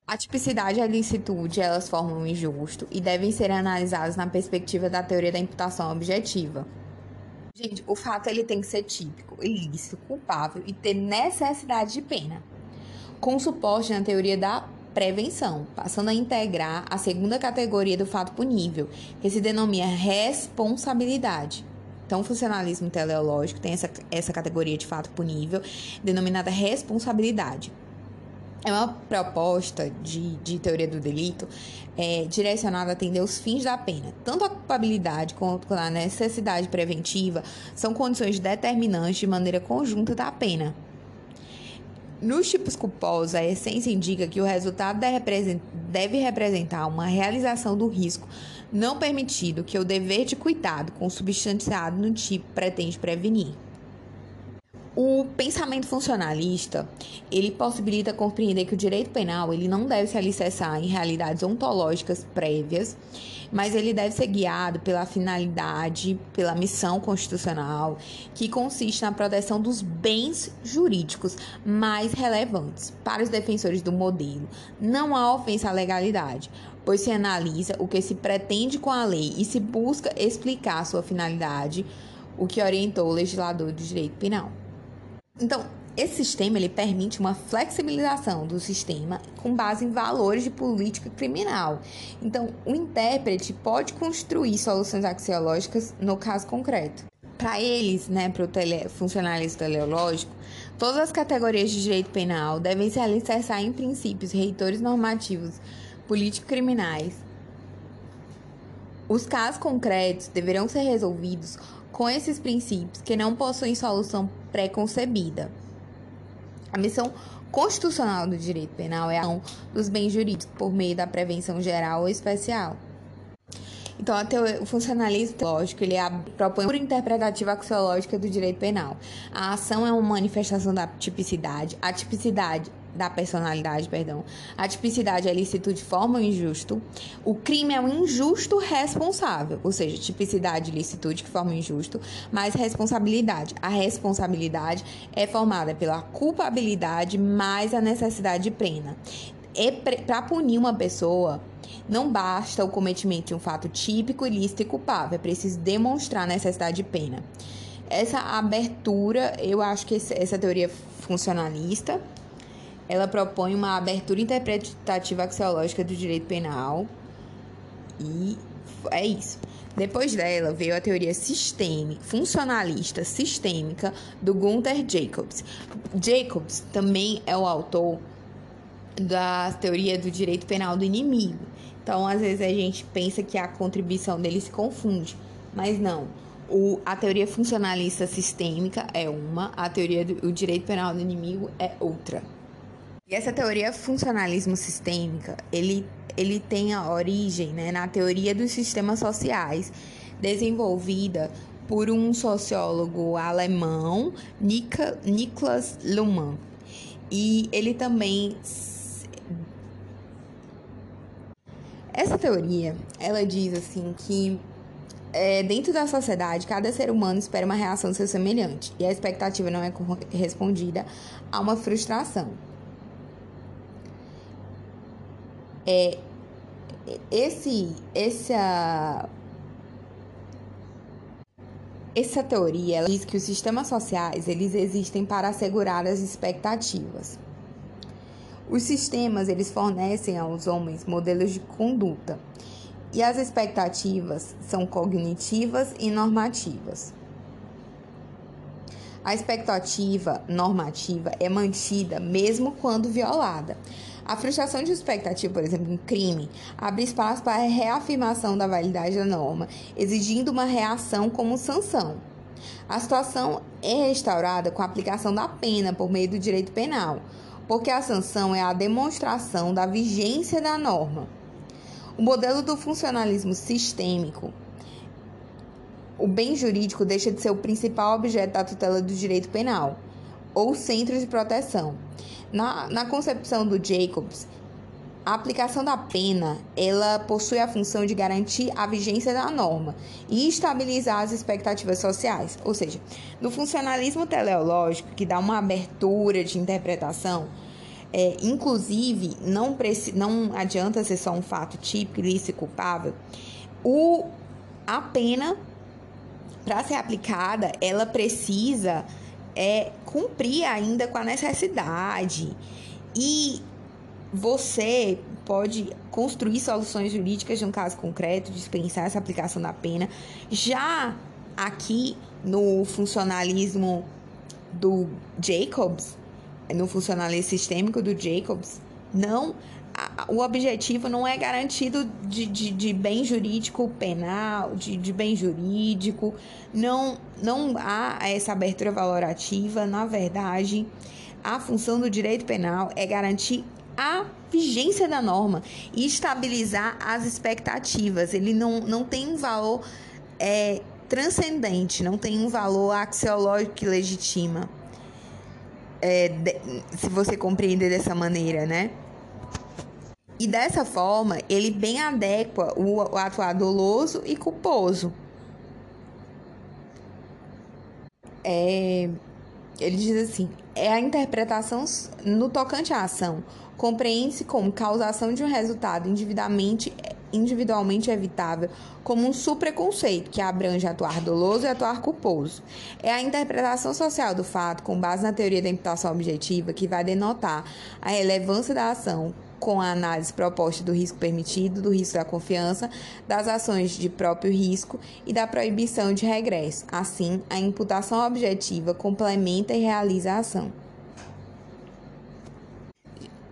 A tipicidade e a licitude, elas formam um injusto e devem ser analisadas na perspectiva da teoria da imputação objetiva. Gente, o fato ele tem que ser típico, ilícito, culpável e ter necessidade de pena, com suporte na teoria da prevenção, passando a integrar a segunda categoria do fato punível, que se denomina responsabilidade. Então, o funcionalismo teleológico tem essa, essa categoria de fato punível, denominada responsabilidade. É uma proposta de, de teoria do delito é, direcionada a atender os fins da pena. Tanto a culpabilidade quanto a necessidade preventiva são condições determinantes de maneira conjunta da pena. Nos tipos culposos, a essência indica que o resultado deve representar uma realização do risco não permitido que o dever de cuidado com o substanciado no tipo pretende prevenir. O pensamento funcionalista, ele possibilita compreender que o direito penal, ele não deve se alicerçar em realidades ontológicas prévias, mas ele deve ser guiado pela finalidade, pela missão constitucional, que consiste na proteção dos bens jurídicos mais relevantes. Para os defensores do modelo, não há ofensa à legalidade, pois se analisa o que se pretende com a lei e se busca explicar sua finalidade, o que orientou o legislador do direito penal. Então, esse sistema ele permite uma flexibilização do sistema com base em valores de política criminal. Então, o intérprete pode construir soluções axiológicas no caso concreto. Para eles, né, para o tele, funcionalismo teleológico, todas as categorias de direito penal devem se alicerçar em princípios reitores normativos político-criminais. Os casos concretos deverão ser resolvidos com esses princípios que não possuem solução pré-concebida. A missão constitucional do direito penal é a ação dos bens jurídicos por meio da prevenção geral ou especial. Então, o funcionalismo teológico ele propõe uma interpretativa axiológica do direito penal. A ação é uma manifestação da tipicidade. A tipicidade da personalidade, perdão. A tipicidade é licitude forma o injusto. O crime é um injusto responsável, ou seja, tipicidade e licitude que formam injusto, mais responsabilidade. A responsabilidade é formada pela culpabilidade mais a necessidade de pena. É para punir uma pessoa, não basta o cometimento de um fato típico, ilícito e culpável, é preciso demonstrar a necessidade de pena. Essa abertura, eu acho que essa teoria funcionalista ela propõe uma abertura interpretativa axiológica do direito penal e é isso. Depois dela veio a teoria sistêmica, funcionalista sistêmica do Gunther Jacobs. Jacobs também é o autor da teoria do direito penal do inimigo. Então, às vezes a gente pensa que a contribuição dele se confunde, mas não. O, a teoria funcionalista sistêmica é uma, a teoria do direito penal do inimigo é outra. E essa teoria funcionalismo sistêmica, ele, ele tem a origem né, na teoria dos sistemas sociais, desenvolvida por um sociólogo alemão, Nika, Niklas Luhmann. E ele também essa teoria, ela diz assim que é, dentro da sociedade, cada ser humano espera uma reação seu semelhante e a expectativa não é correspondida a uma frustração. É esse essa essa teoria ela diz que os sistemas sociais eles existem para assegurar as expectativas. Os sistemas eles fornecem aos homens modelos de conduta e as expectativas são cognitivas e normativas. A expectativa normativa é mantida mesmo quando violada. A frustração de expectativa, por exemplo, um crime, abre espaço para a reafirmação da validade da norma, exigindo uma reação como sanção. A situação é restaurada com a aplicação da pena por meio do direito penal, porque a sanção é a demonstração da vigência da norma. O modelo do funcionalismo sistêmico o bem jurídico deixa de ser o principal objeto da tutela do direito penal ou centro de proteção. Na, na concepção do Jacobs, a aplicação da pena, ela possui a função de garantir a vigência da norma e estabilizar as expectativas sociais. Ou seja, no funcionalismo teleológico, que dá uma abertura de interpretação, é, inclusive não, não adianta ser só um fato típico, ilícito e culpável, o, a pena, para ser aplicada, ela precisa é cumprir ainda com a necessidade. E você pode construir soluções jurídicas de um caso concreto, dispensar essa aplicação da pena. Já aqui no funcionalismo do Jacobs, no funcionalismo sistêmico do Jacobs, não o objetivo não é garantido de, de, de bem jurídico penal, de, de bem jurídico, não, não há essa abertura valorativa. Na verdade, a função do direito penal é garantir a vigência da norma e estabilizar as expectativas. Ele não, não tem um valor é, transcendente, não tem um valor axiológico que legitima. é, se você compreender dessa maneira, né? E dessa forma, ele bem adequa o, atuar doloso e culposo. É, ele diz assim: é a interpretação no tocante à ação, compreende-se como causação de um resultado individualmente, individualmente evitável, como um supreconceito que abrange atuar doloso e atuar culposo. É a interpretação social do fato, com base na teoria da imputação objetiva, que vai denotar a relevância da ação com a análise proposta do risco permitido, do risco da confiança, das ações de próprio risco e da proibição de regresso. Assim, a imputação objetiva complementa e realiza a ação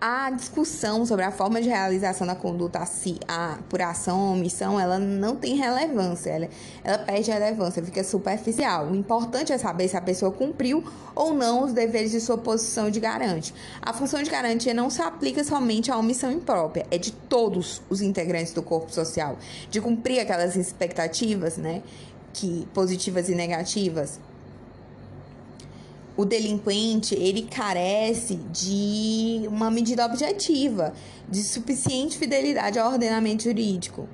a discussão sobre a forma de realização da conduta a, por ação ou omissão, ela não tem relevância, ela, ela perde relevância, fica superficial. O importante é saber se a pessoa cumpriu ou não os deveres de sua posição de garante. A função de garantia não se aplica somente à omissão imprópria, é de todos os integrantes do corpo social, de cumprir aquelas expectativas, né, que positivas e negativas o delinquente ele carece de uma medida objetiva, de suficiente fidelidade ao ordenamento jurídico.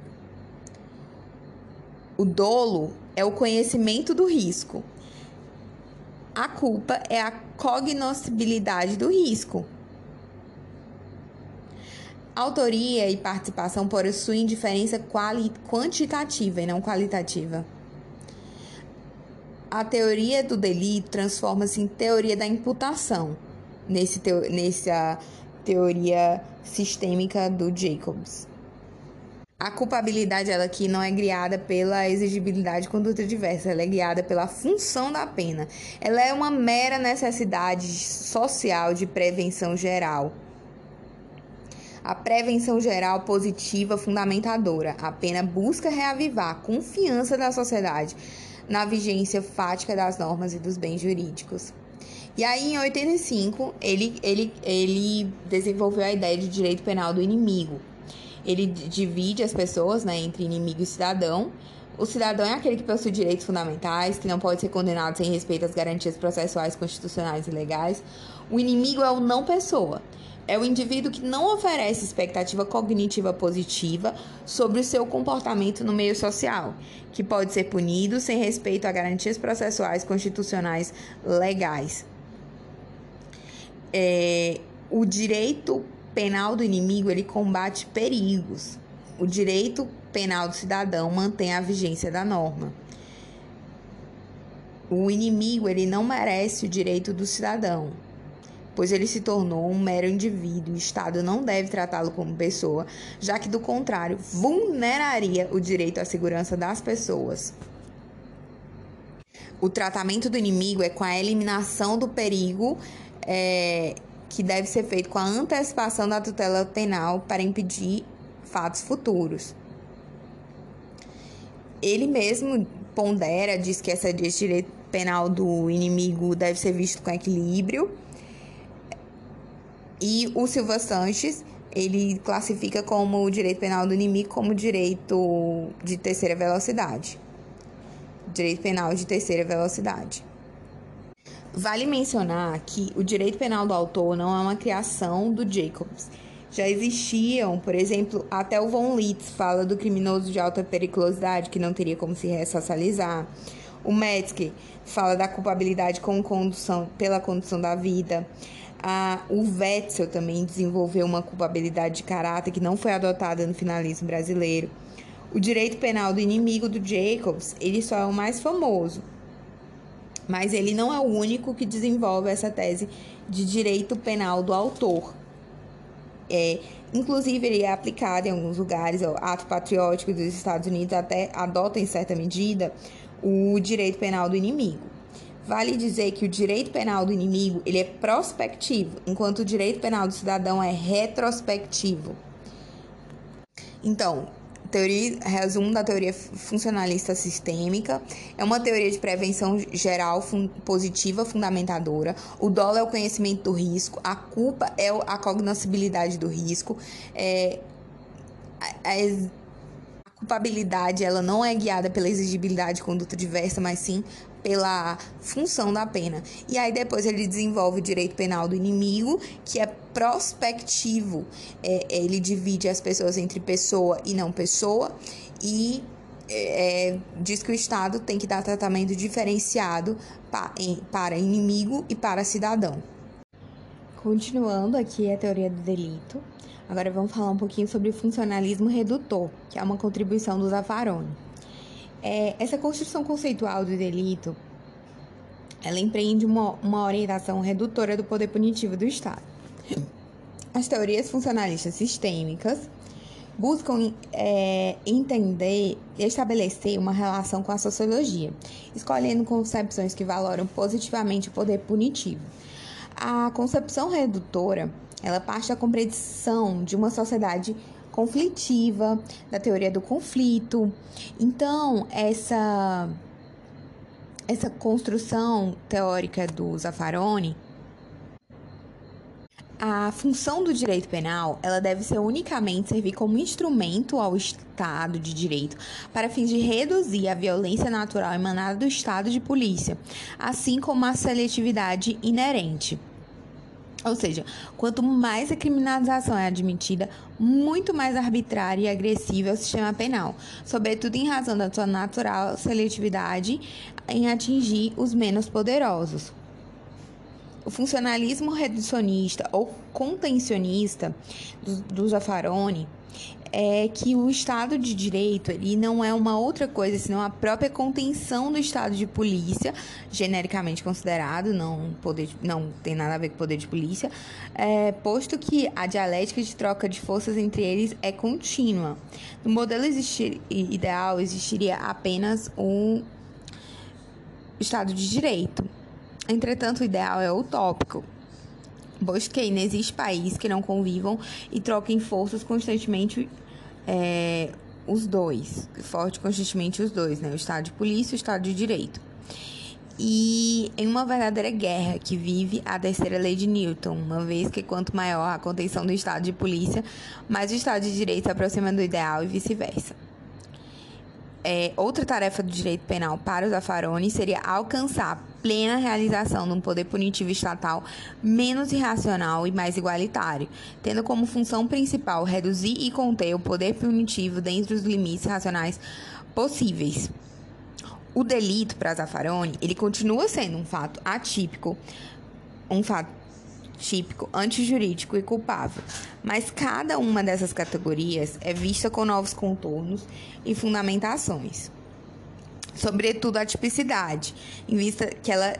O dolo é o conhecimento do risco. A culpa é a cognoscibilidade do risco. Autoria e participação possuem diferença quantitativa e não qualitativa a teoria do delito transforma-se em teoria da imputação, nesse teo, nessa teoria sistêmica do Jacobs. A culpabilidade ela aqui não é guiada pela exigibilidade de conduta diversa, ela é guiada pela função da pena. Ela é uma mera necessidade social de prevenção geral. A prevenção geral positiva fundamentadora. A pena busca reavivar a confiança da sociedade na vigência fática das normas e dos bens jurídicos. E aí, em 85, ele, ele, ele desenvolveu a ideia de direito penal do inimigo. Ele divide as pessoas né, entre inimigo e cidadão. O cidadão é aquele que possui direitos fundamentais, que não pode ser condenado sem respeito às garantias processuais, constitucionais e legais. O inimigo é o não pessoa é o indivíduo que não oferece expectativa cognitiva positiva sobre o seu comportamento no meio social, que pode ser punido sem respeito a garantias processuais constitucionais legais. É, o direito penal do inimigo ele combate perigos. O direito penal do cidadão mantém a vigência da norma. O inimigo ele não merece o direito do cidadão pois ele se tornou um mero indivíduo. O Estado não deve tratá-lo como pessoa, já que, do contrário, vulneraria o direito à segurança das pessoas. O tratamento do inimigo é com a eliminação do perigo, é, que deve ser feito com a antecipação da tutela penal para impedir fatos futuros. Ele mesmo pondera, diz que esse direito penal do inimigo deve ser visto com equilíbrio e o Silva Sanches, ele classifica como o direito penal do inimigo como direito de terceira velocidade. Direito penal de terceira velocidade. Vale mencionar que o direito penal do autor não é uma criação do Jacobs. Já existiam, por exemplo, até o Von Litz fala do criminoso de alta periculosidade que não teria como se ressocializar. O Metzger fala da culpabilidade com condução, pela condução da vida. A, o Wetzel também desenvolveu uma culpabilidade de caráter que não foi adotada no finalismo brasileiro. O direito penal do inimigo do Jacobs, ele só é o mais famoso, mas ele não é o único que desenvolve essa tese de direito penal do autor. É, inclusive, ele é aplicado em alguns lugares, o ato patriótico dos Estados Unidos até adota, em certa medida, o direito penal do inimigo. Vale dizer que o direito penal do inimigo ele é prospectivo, enquanto o direito penal do cidadão é retrospectivo. Então, teoria, resumo da teoria funcionalista sistêmica, é uma teoria de prevenção geral fun, positiva fundamentadora. O dolo é o conhecimento do risco, a culpa é a cognoscibilidade do risco. É, a, a culpabilidade ela não é guiada pela exigibilidade de conduta diversa, mas sim pela função da pena. E aí depois ele desenvolve o direito penal do inimigo, que é prospectivo. É, ele divide as pessoas entre pessoa e não pessoa e é, diz que o Estado tem que dar tratamento diferenciado pa, em, para inimigo e para cidadão. Continuando aqui a teoria do delito, agora vamos falar um pouquinho sobre o funcionalismo redutor, que é uma contribuição do Zaffaroni. É, essa construção conceitual do delito, ela empreende uma, uma orientação redutora do poder punitivo do Estado. As teorias funcionalistas sistêmicas buscam é, entender e estabelecer uma relação com a sociologia, escolhendo concepções que valoram positivamente o poder punitivo. A concepção redutora, ela parte da compreensão de uma sociedade conflitiva, da teoria do conflito. Então, essa essa construção teórica do Zaffaroni a função do direito penal, ela deve ser unicamente servir como instrumento ao Estado de direito para fins de reduzir a violência natural emanada do Estado de polícia, assim como a seletividade inerente. Ou seja, quanto mais a criminalização é admitida, muito mais arbitrário e agressivo é o sistema penal, sobretudo em razão da sua natural seletividade em atingir os menos poderosos. O funcionalismo reducionista ou contencionista do, do Zaffaroni é que o Estado de Direito ele não é uma outra coisa senão a própria contenção do Estado de polícia, genericamente considerado, não, poder, não tem nada a ver com poder de polícia, é, posto que a dialética de troca de forças entre eles é contínua. No modelo existir, ideal existiria apenas um Estado de Direito. Entretanto, o ideal é utópico que não existe país que não convivam e troquem forças constantemente é, os dois, forte constantemente os dois, né? O Estado de polícia e o Estado de direito. E em uma verdadeira guerra que vive a terceira lei de Newton, uma vez que quanto maior a contenção do Estado de polícia, mais o Estado de direito se aproxima do ideal e vice-versa. É, outra tarefa do direito penal para os Zaffaroni seria alcançar plena realização de um poder punitivo estatal menos irracional e mais igualitário, tendo como função principal reduzir e conter o poder punitivo dentro dos limites racionais possíveis. O delito para Zaffaroni, ele continua sendo um fato atípico, um fato típico, antijurídico e culpável, mas cada uma dessas categorias é vista com novos contornos e fundamentações. Sobretudo a tipicidade, em vista que ela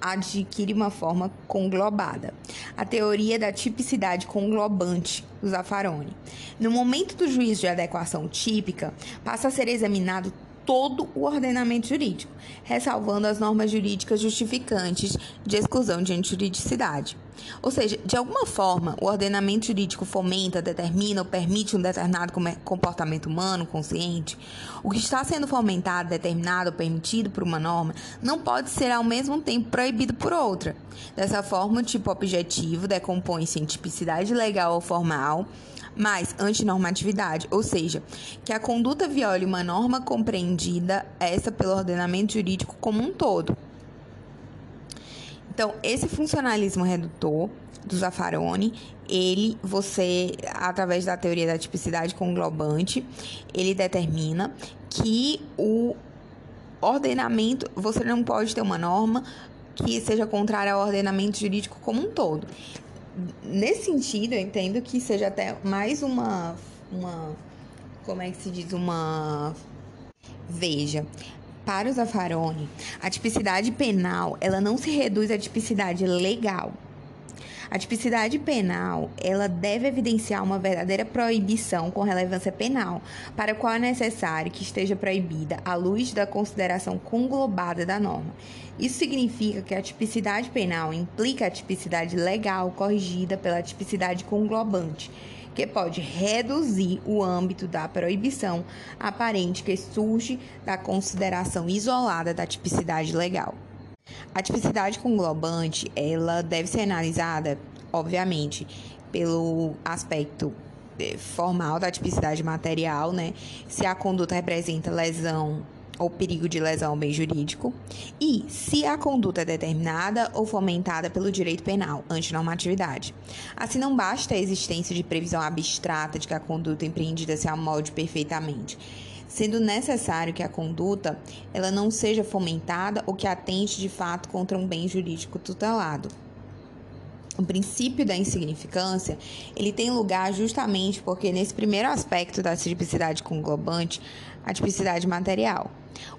adquire uma forma conglobada. A teoria da tipicidade conglobante do Zaffaroni. No momento do juízo de adequação típica, passa a ser examinado todo o ordenamento jurídico, ressalvando as normas jurídicas justificantes de exclusão de antijuridicidade. Ou seja, de alguma forma, o ordenamento jurídico fomenta, determina ou permite um determinado comportamento humano consciente. O que está sendo fomentado, determinado ou permitido por uma norma não pode ser ao mesmo tempo proibido por outra. Dessa forma, o tipo objetivo decompõe-se em tipicidade legal ou formal mais antinormatividade, ou seja, que a conduta viole uma norma compreendida essa pelo ordenamento jurídico como um todo. Então, esse funcionalismo redutor do Zaffaroni, ele, você, através da teoria da tipicidade conglobante, ele determina que o ordenamento, você não pode ter uma norma que seja contrária ao ordenamento jurídico como um todo nesse sentido, eu entendo que seja até mais uma, uma como é que se diz, uma veja. Para o Zaffaroni, a tipicidade penal, ela não se reduz à tipicidade legal. A tipicidade penal, ela deve evidenciar uma verdadeira proibição com relevância penal, para a qual é necessário que esteja proibida à luz da consideração conglobada da norma. Isso significa que a tipicidade penal implica a tipicidade legal corrigida pela tipicidade conglobante, que pode reduzir o âmbito da proibição aparente que surge da consideração isolada da tipicidade legal. A tipicidade conglobante, ela deve ser analisada, obviamente, pelo aspecto eh, formal da tipicidade material, né? Se a conduta representa lesão ou perigo de lesão ao bem jurídico, e se a conduta é determinada ou fomentada pelo direito penal, antinormatividade. Assim, não basta a existência de previsão abstrata de que a conduta empreendida se amolde perfeitamente, sendo necessário que a conduta ela não seja fomentada ou que atente de fato contra um bem jurídico tutelado. O princípio da insignificância, ele tem lugar justamente porque nesse primeiro aspecto da tipicidade conglobante, a tipicidade material.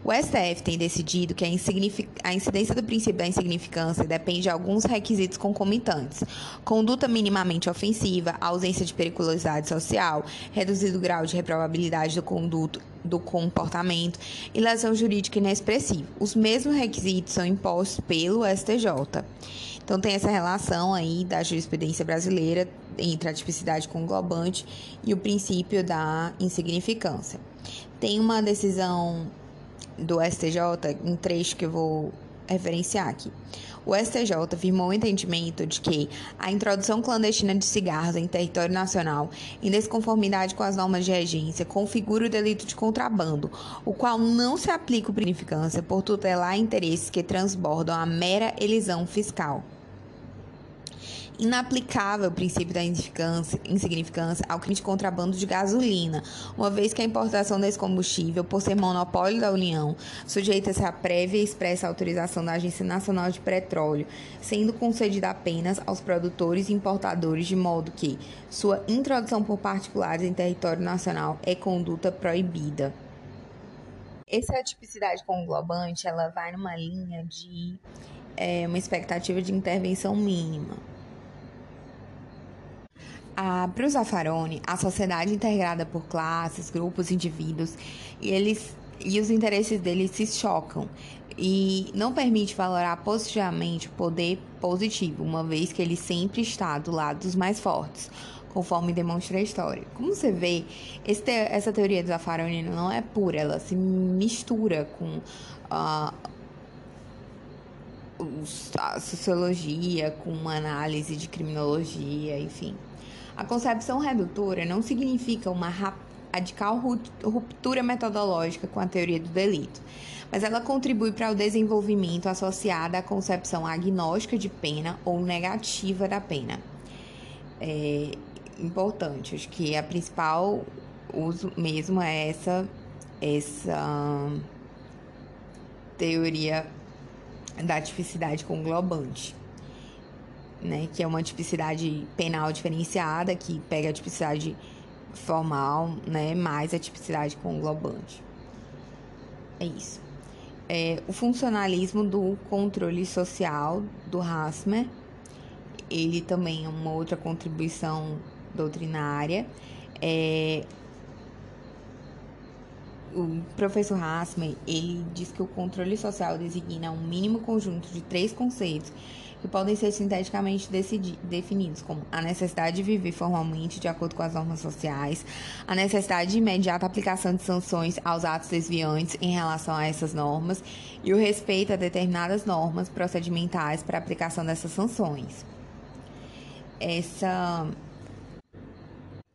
O STF tem decidido que a, incidência do princípio da insignificância depende de alguns requisitos concomitantes: conduta minimamente ofensiva, ausência de periculosidade social, reduzido grau de reprovabilidade do conduto do comportamento e lesão jurídica inexpressiva. Os mesmos requisitos são impostos pelo STJ. Então tem essa relação aí da jurisprudência brasileira entre a tipicidade conglobante e o princípio da insignificância. Tem uma decisão do STJ, um trecho que eu vou referenciar aqui. O STJ firmou o entendimento de que a introdução clandestina de cigarros em território nacional, em desconformidade com as normas de regência, configura o delito de contrabando, o qual não se aplica o significância por tutelar interesses que transbordam a mera elisão fiscal inaplicável o princípio da insignificância ao crime de contrabando de gasolina, uma vez que a importação desse combustível, por ser monopólio da União, sujeita-se à prévia e expressa autorização da Agência Nacional de Petróleo, sendo concedida apenas aos produtores e importadores, de modo que sua introdução por particulares em território nacional é conduta proibida. Essa tipicidade conglobante, ela vai numa linha de é, uma expectativa de intervenção mínima. Para o Zaffaroni, a sociedade integrada por classes, grupos, indivíduos, e eles e os interesses deles se chocam e não permite valorar positivamente o poder positivo, uma vez que ele sempre está do lado dos mais fortes, conforme demonstra a história. Como você vê, essa teoria do Zaffaroni não é pura, ela se mistura com uh, a sociologia, com uma análise de criminologia, enfim. A concepção redutora não significa uma radical ruptura metodológica com a teoria do delito, mas ela contribui para o desenvolvimento associado à concepção agnóstica de pena ou negativa da pena. É importante, acho que a principal uso mesmo é essa essa teoria da tipicidade conglobante né, que é uma tipicidade penal diferenciada, que pega a tipicidade formal, né, mais a tipicidade conglobante. É isso. É, o funcionalismo do controle social do Hasmer, ele também é uma outra contribuição doutrinária. É, o professor Hasmer, ele diz que o controle social designa um mínimo conjunto de três conceitos que podem ser sinteticamente definidos como a necessidade de viver formalmente de acordo com as normas sociais, a necessidade de imediata aplicação de sanções aos atos desviantes em relação a essas normas e o respeito a determinadas normas procedimentais para a aplicação dessas sanções. Essa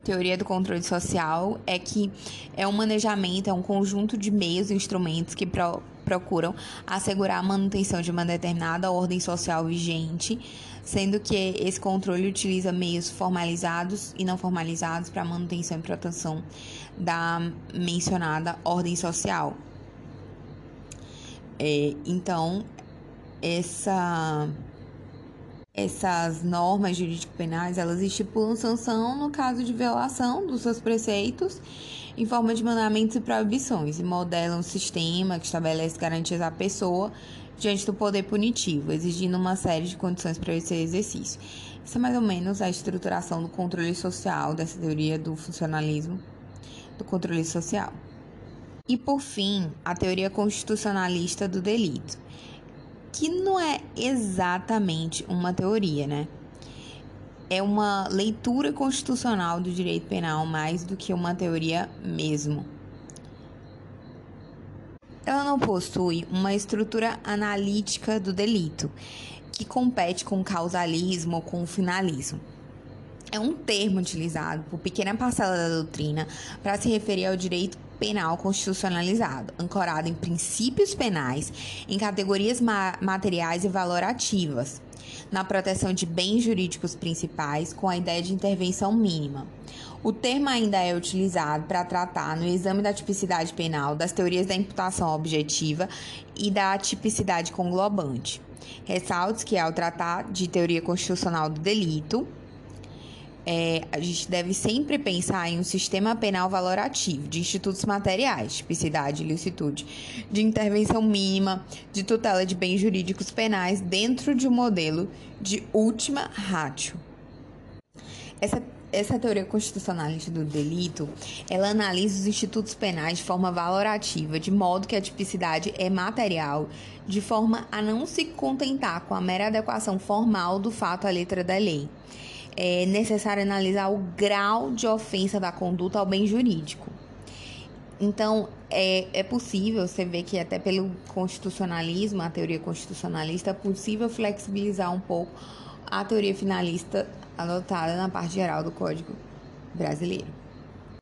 teoria do controle social é que é um manejamento, é um conjunto de meios e instrumentos que pro, procuram assegurar a manutenção de uma determinada ordem social vigente, sendo que esse controle utiliza meios formalizados e não formalizados para manutenção e proteção da mencionada ordem social. É, então, essa essas normas jurídico-penais, elas estipulam sanção no caso de violação dos seus preceitos em forma de mandamentos e proibições e modelam um sistema que estabelece garantias à pessoa diante do poder punitivo, exigindo uma série de condições para esse exercício. Isso é mais ou menos a estruturação do controle social, dessa teoria do funcionalismo do controle social. E por fim, a teoria constitucionalista do delito que não é exatamente uma teoria, né? É uma leitura constitucional do direito penal mais do que uma teoria mesmo. Ela não possui uma estrutura analítica do delito, que compete com causalismo ou com finalismo. é um termo utilizado por pequena parcela da doutrina para se referir ao direito penal constitucionalizado, ancorado em princípios penais, em categorias ma materiais e valorativas, na proteção de bens jurídicos principais, com a ideia de intervenção mínima. O termo ainda é utilizado para tratar no exame da tipicidade penal das teorias da imputação objetiva e da tipicidade conglobante. Ressalte que, ao tratar de teoria constitucional do delito, é, a gente deve sempre pensar em um sistema penal valorativo de institutos materiais, tipicidade e licitude, de intervenção mínima, de tutela de bens jurídicos penais dentro de um modelo de última ratio. Essa essa teoria constitucionalista do delito, ela analisa os institutos penais de forma valorativa, de modo que a tipicidade é material, de forma a não se contentar com a mera adequação formal do fato à letra da lei é necessário analisar o grau de ofensa da conduta ao bem jurídico. Então, é, é possível, você vê que até pelo constitucionalismo, a teoria constitucionalista, é possível flexibilizar um pouco a teoria finalista adotada na parte geral do Código Brasileiro.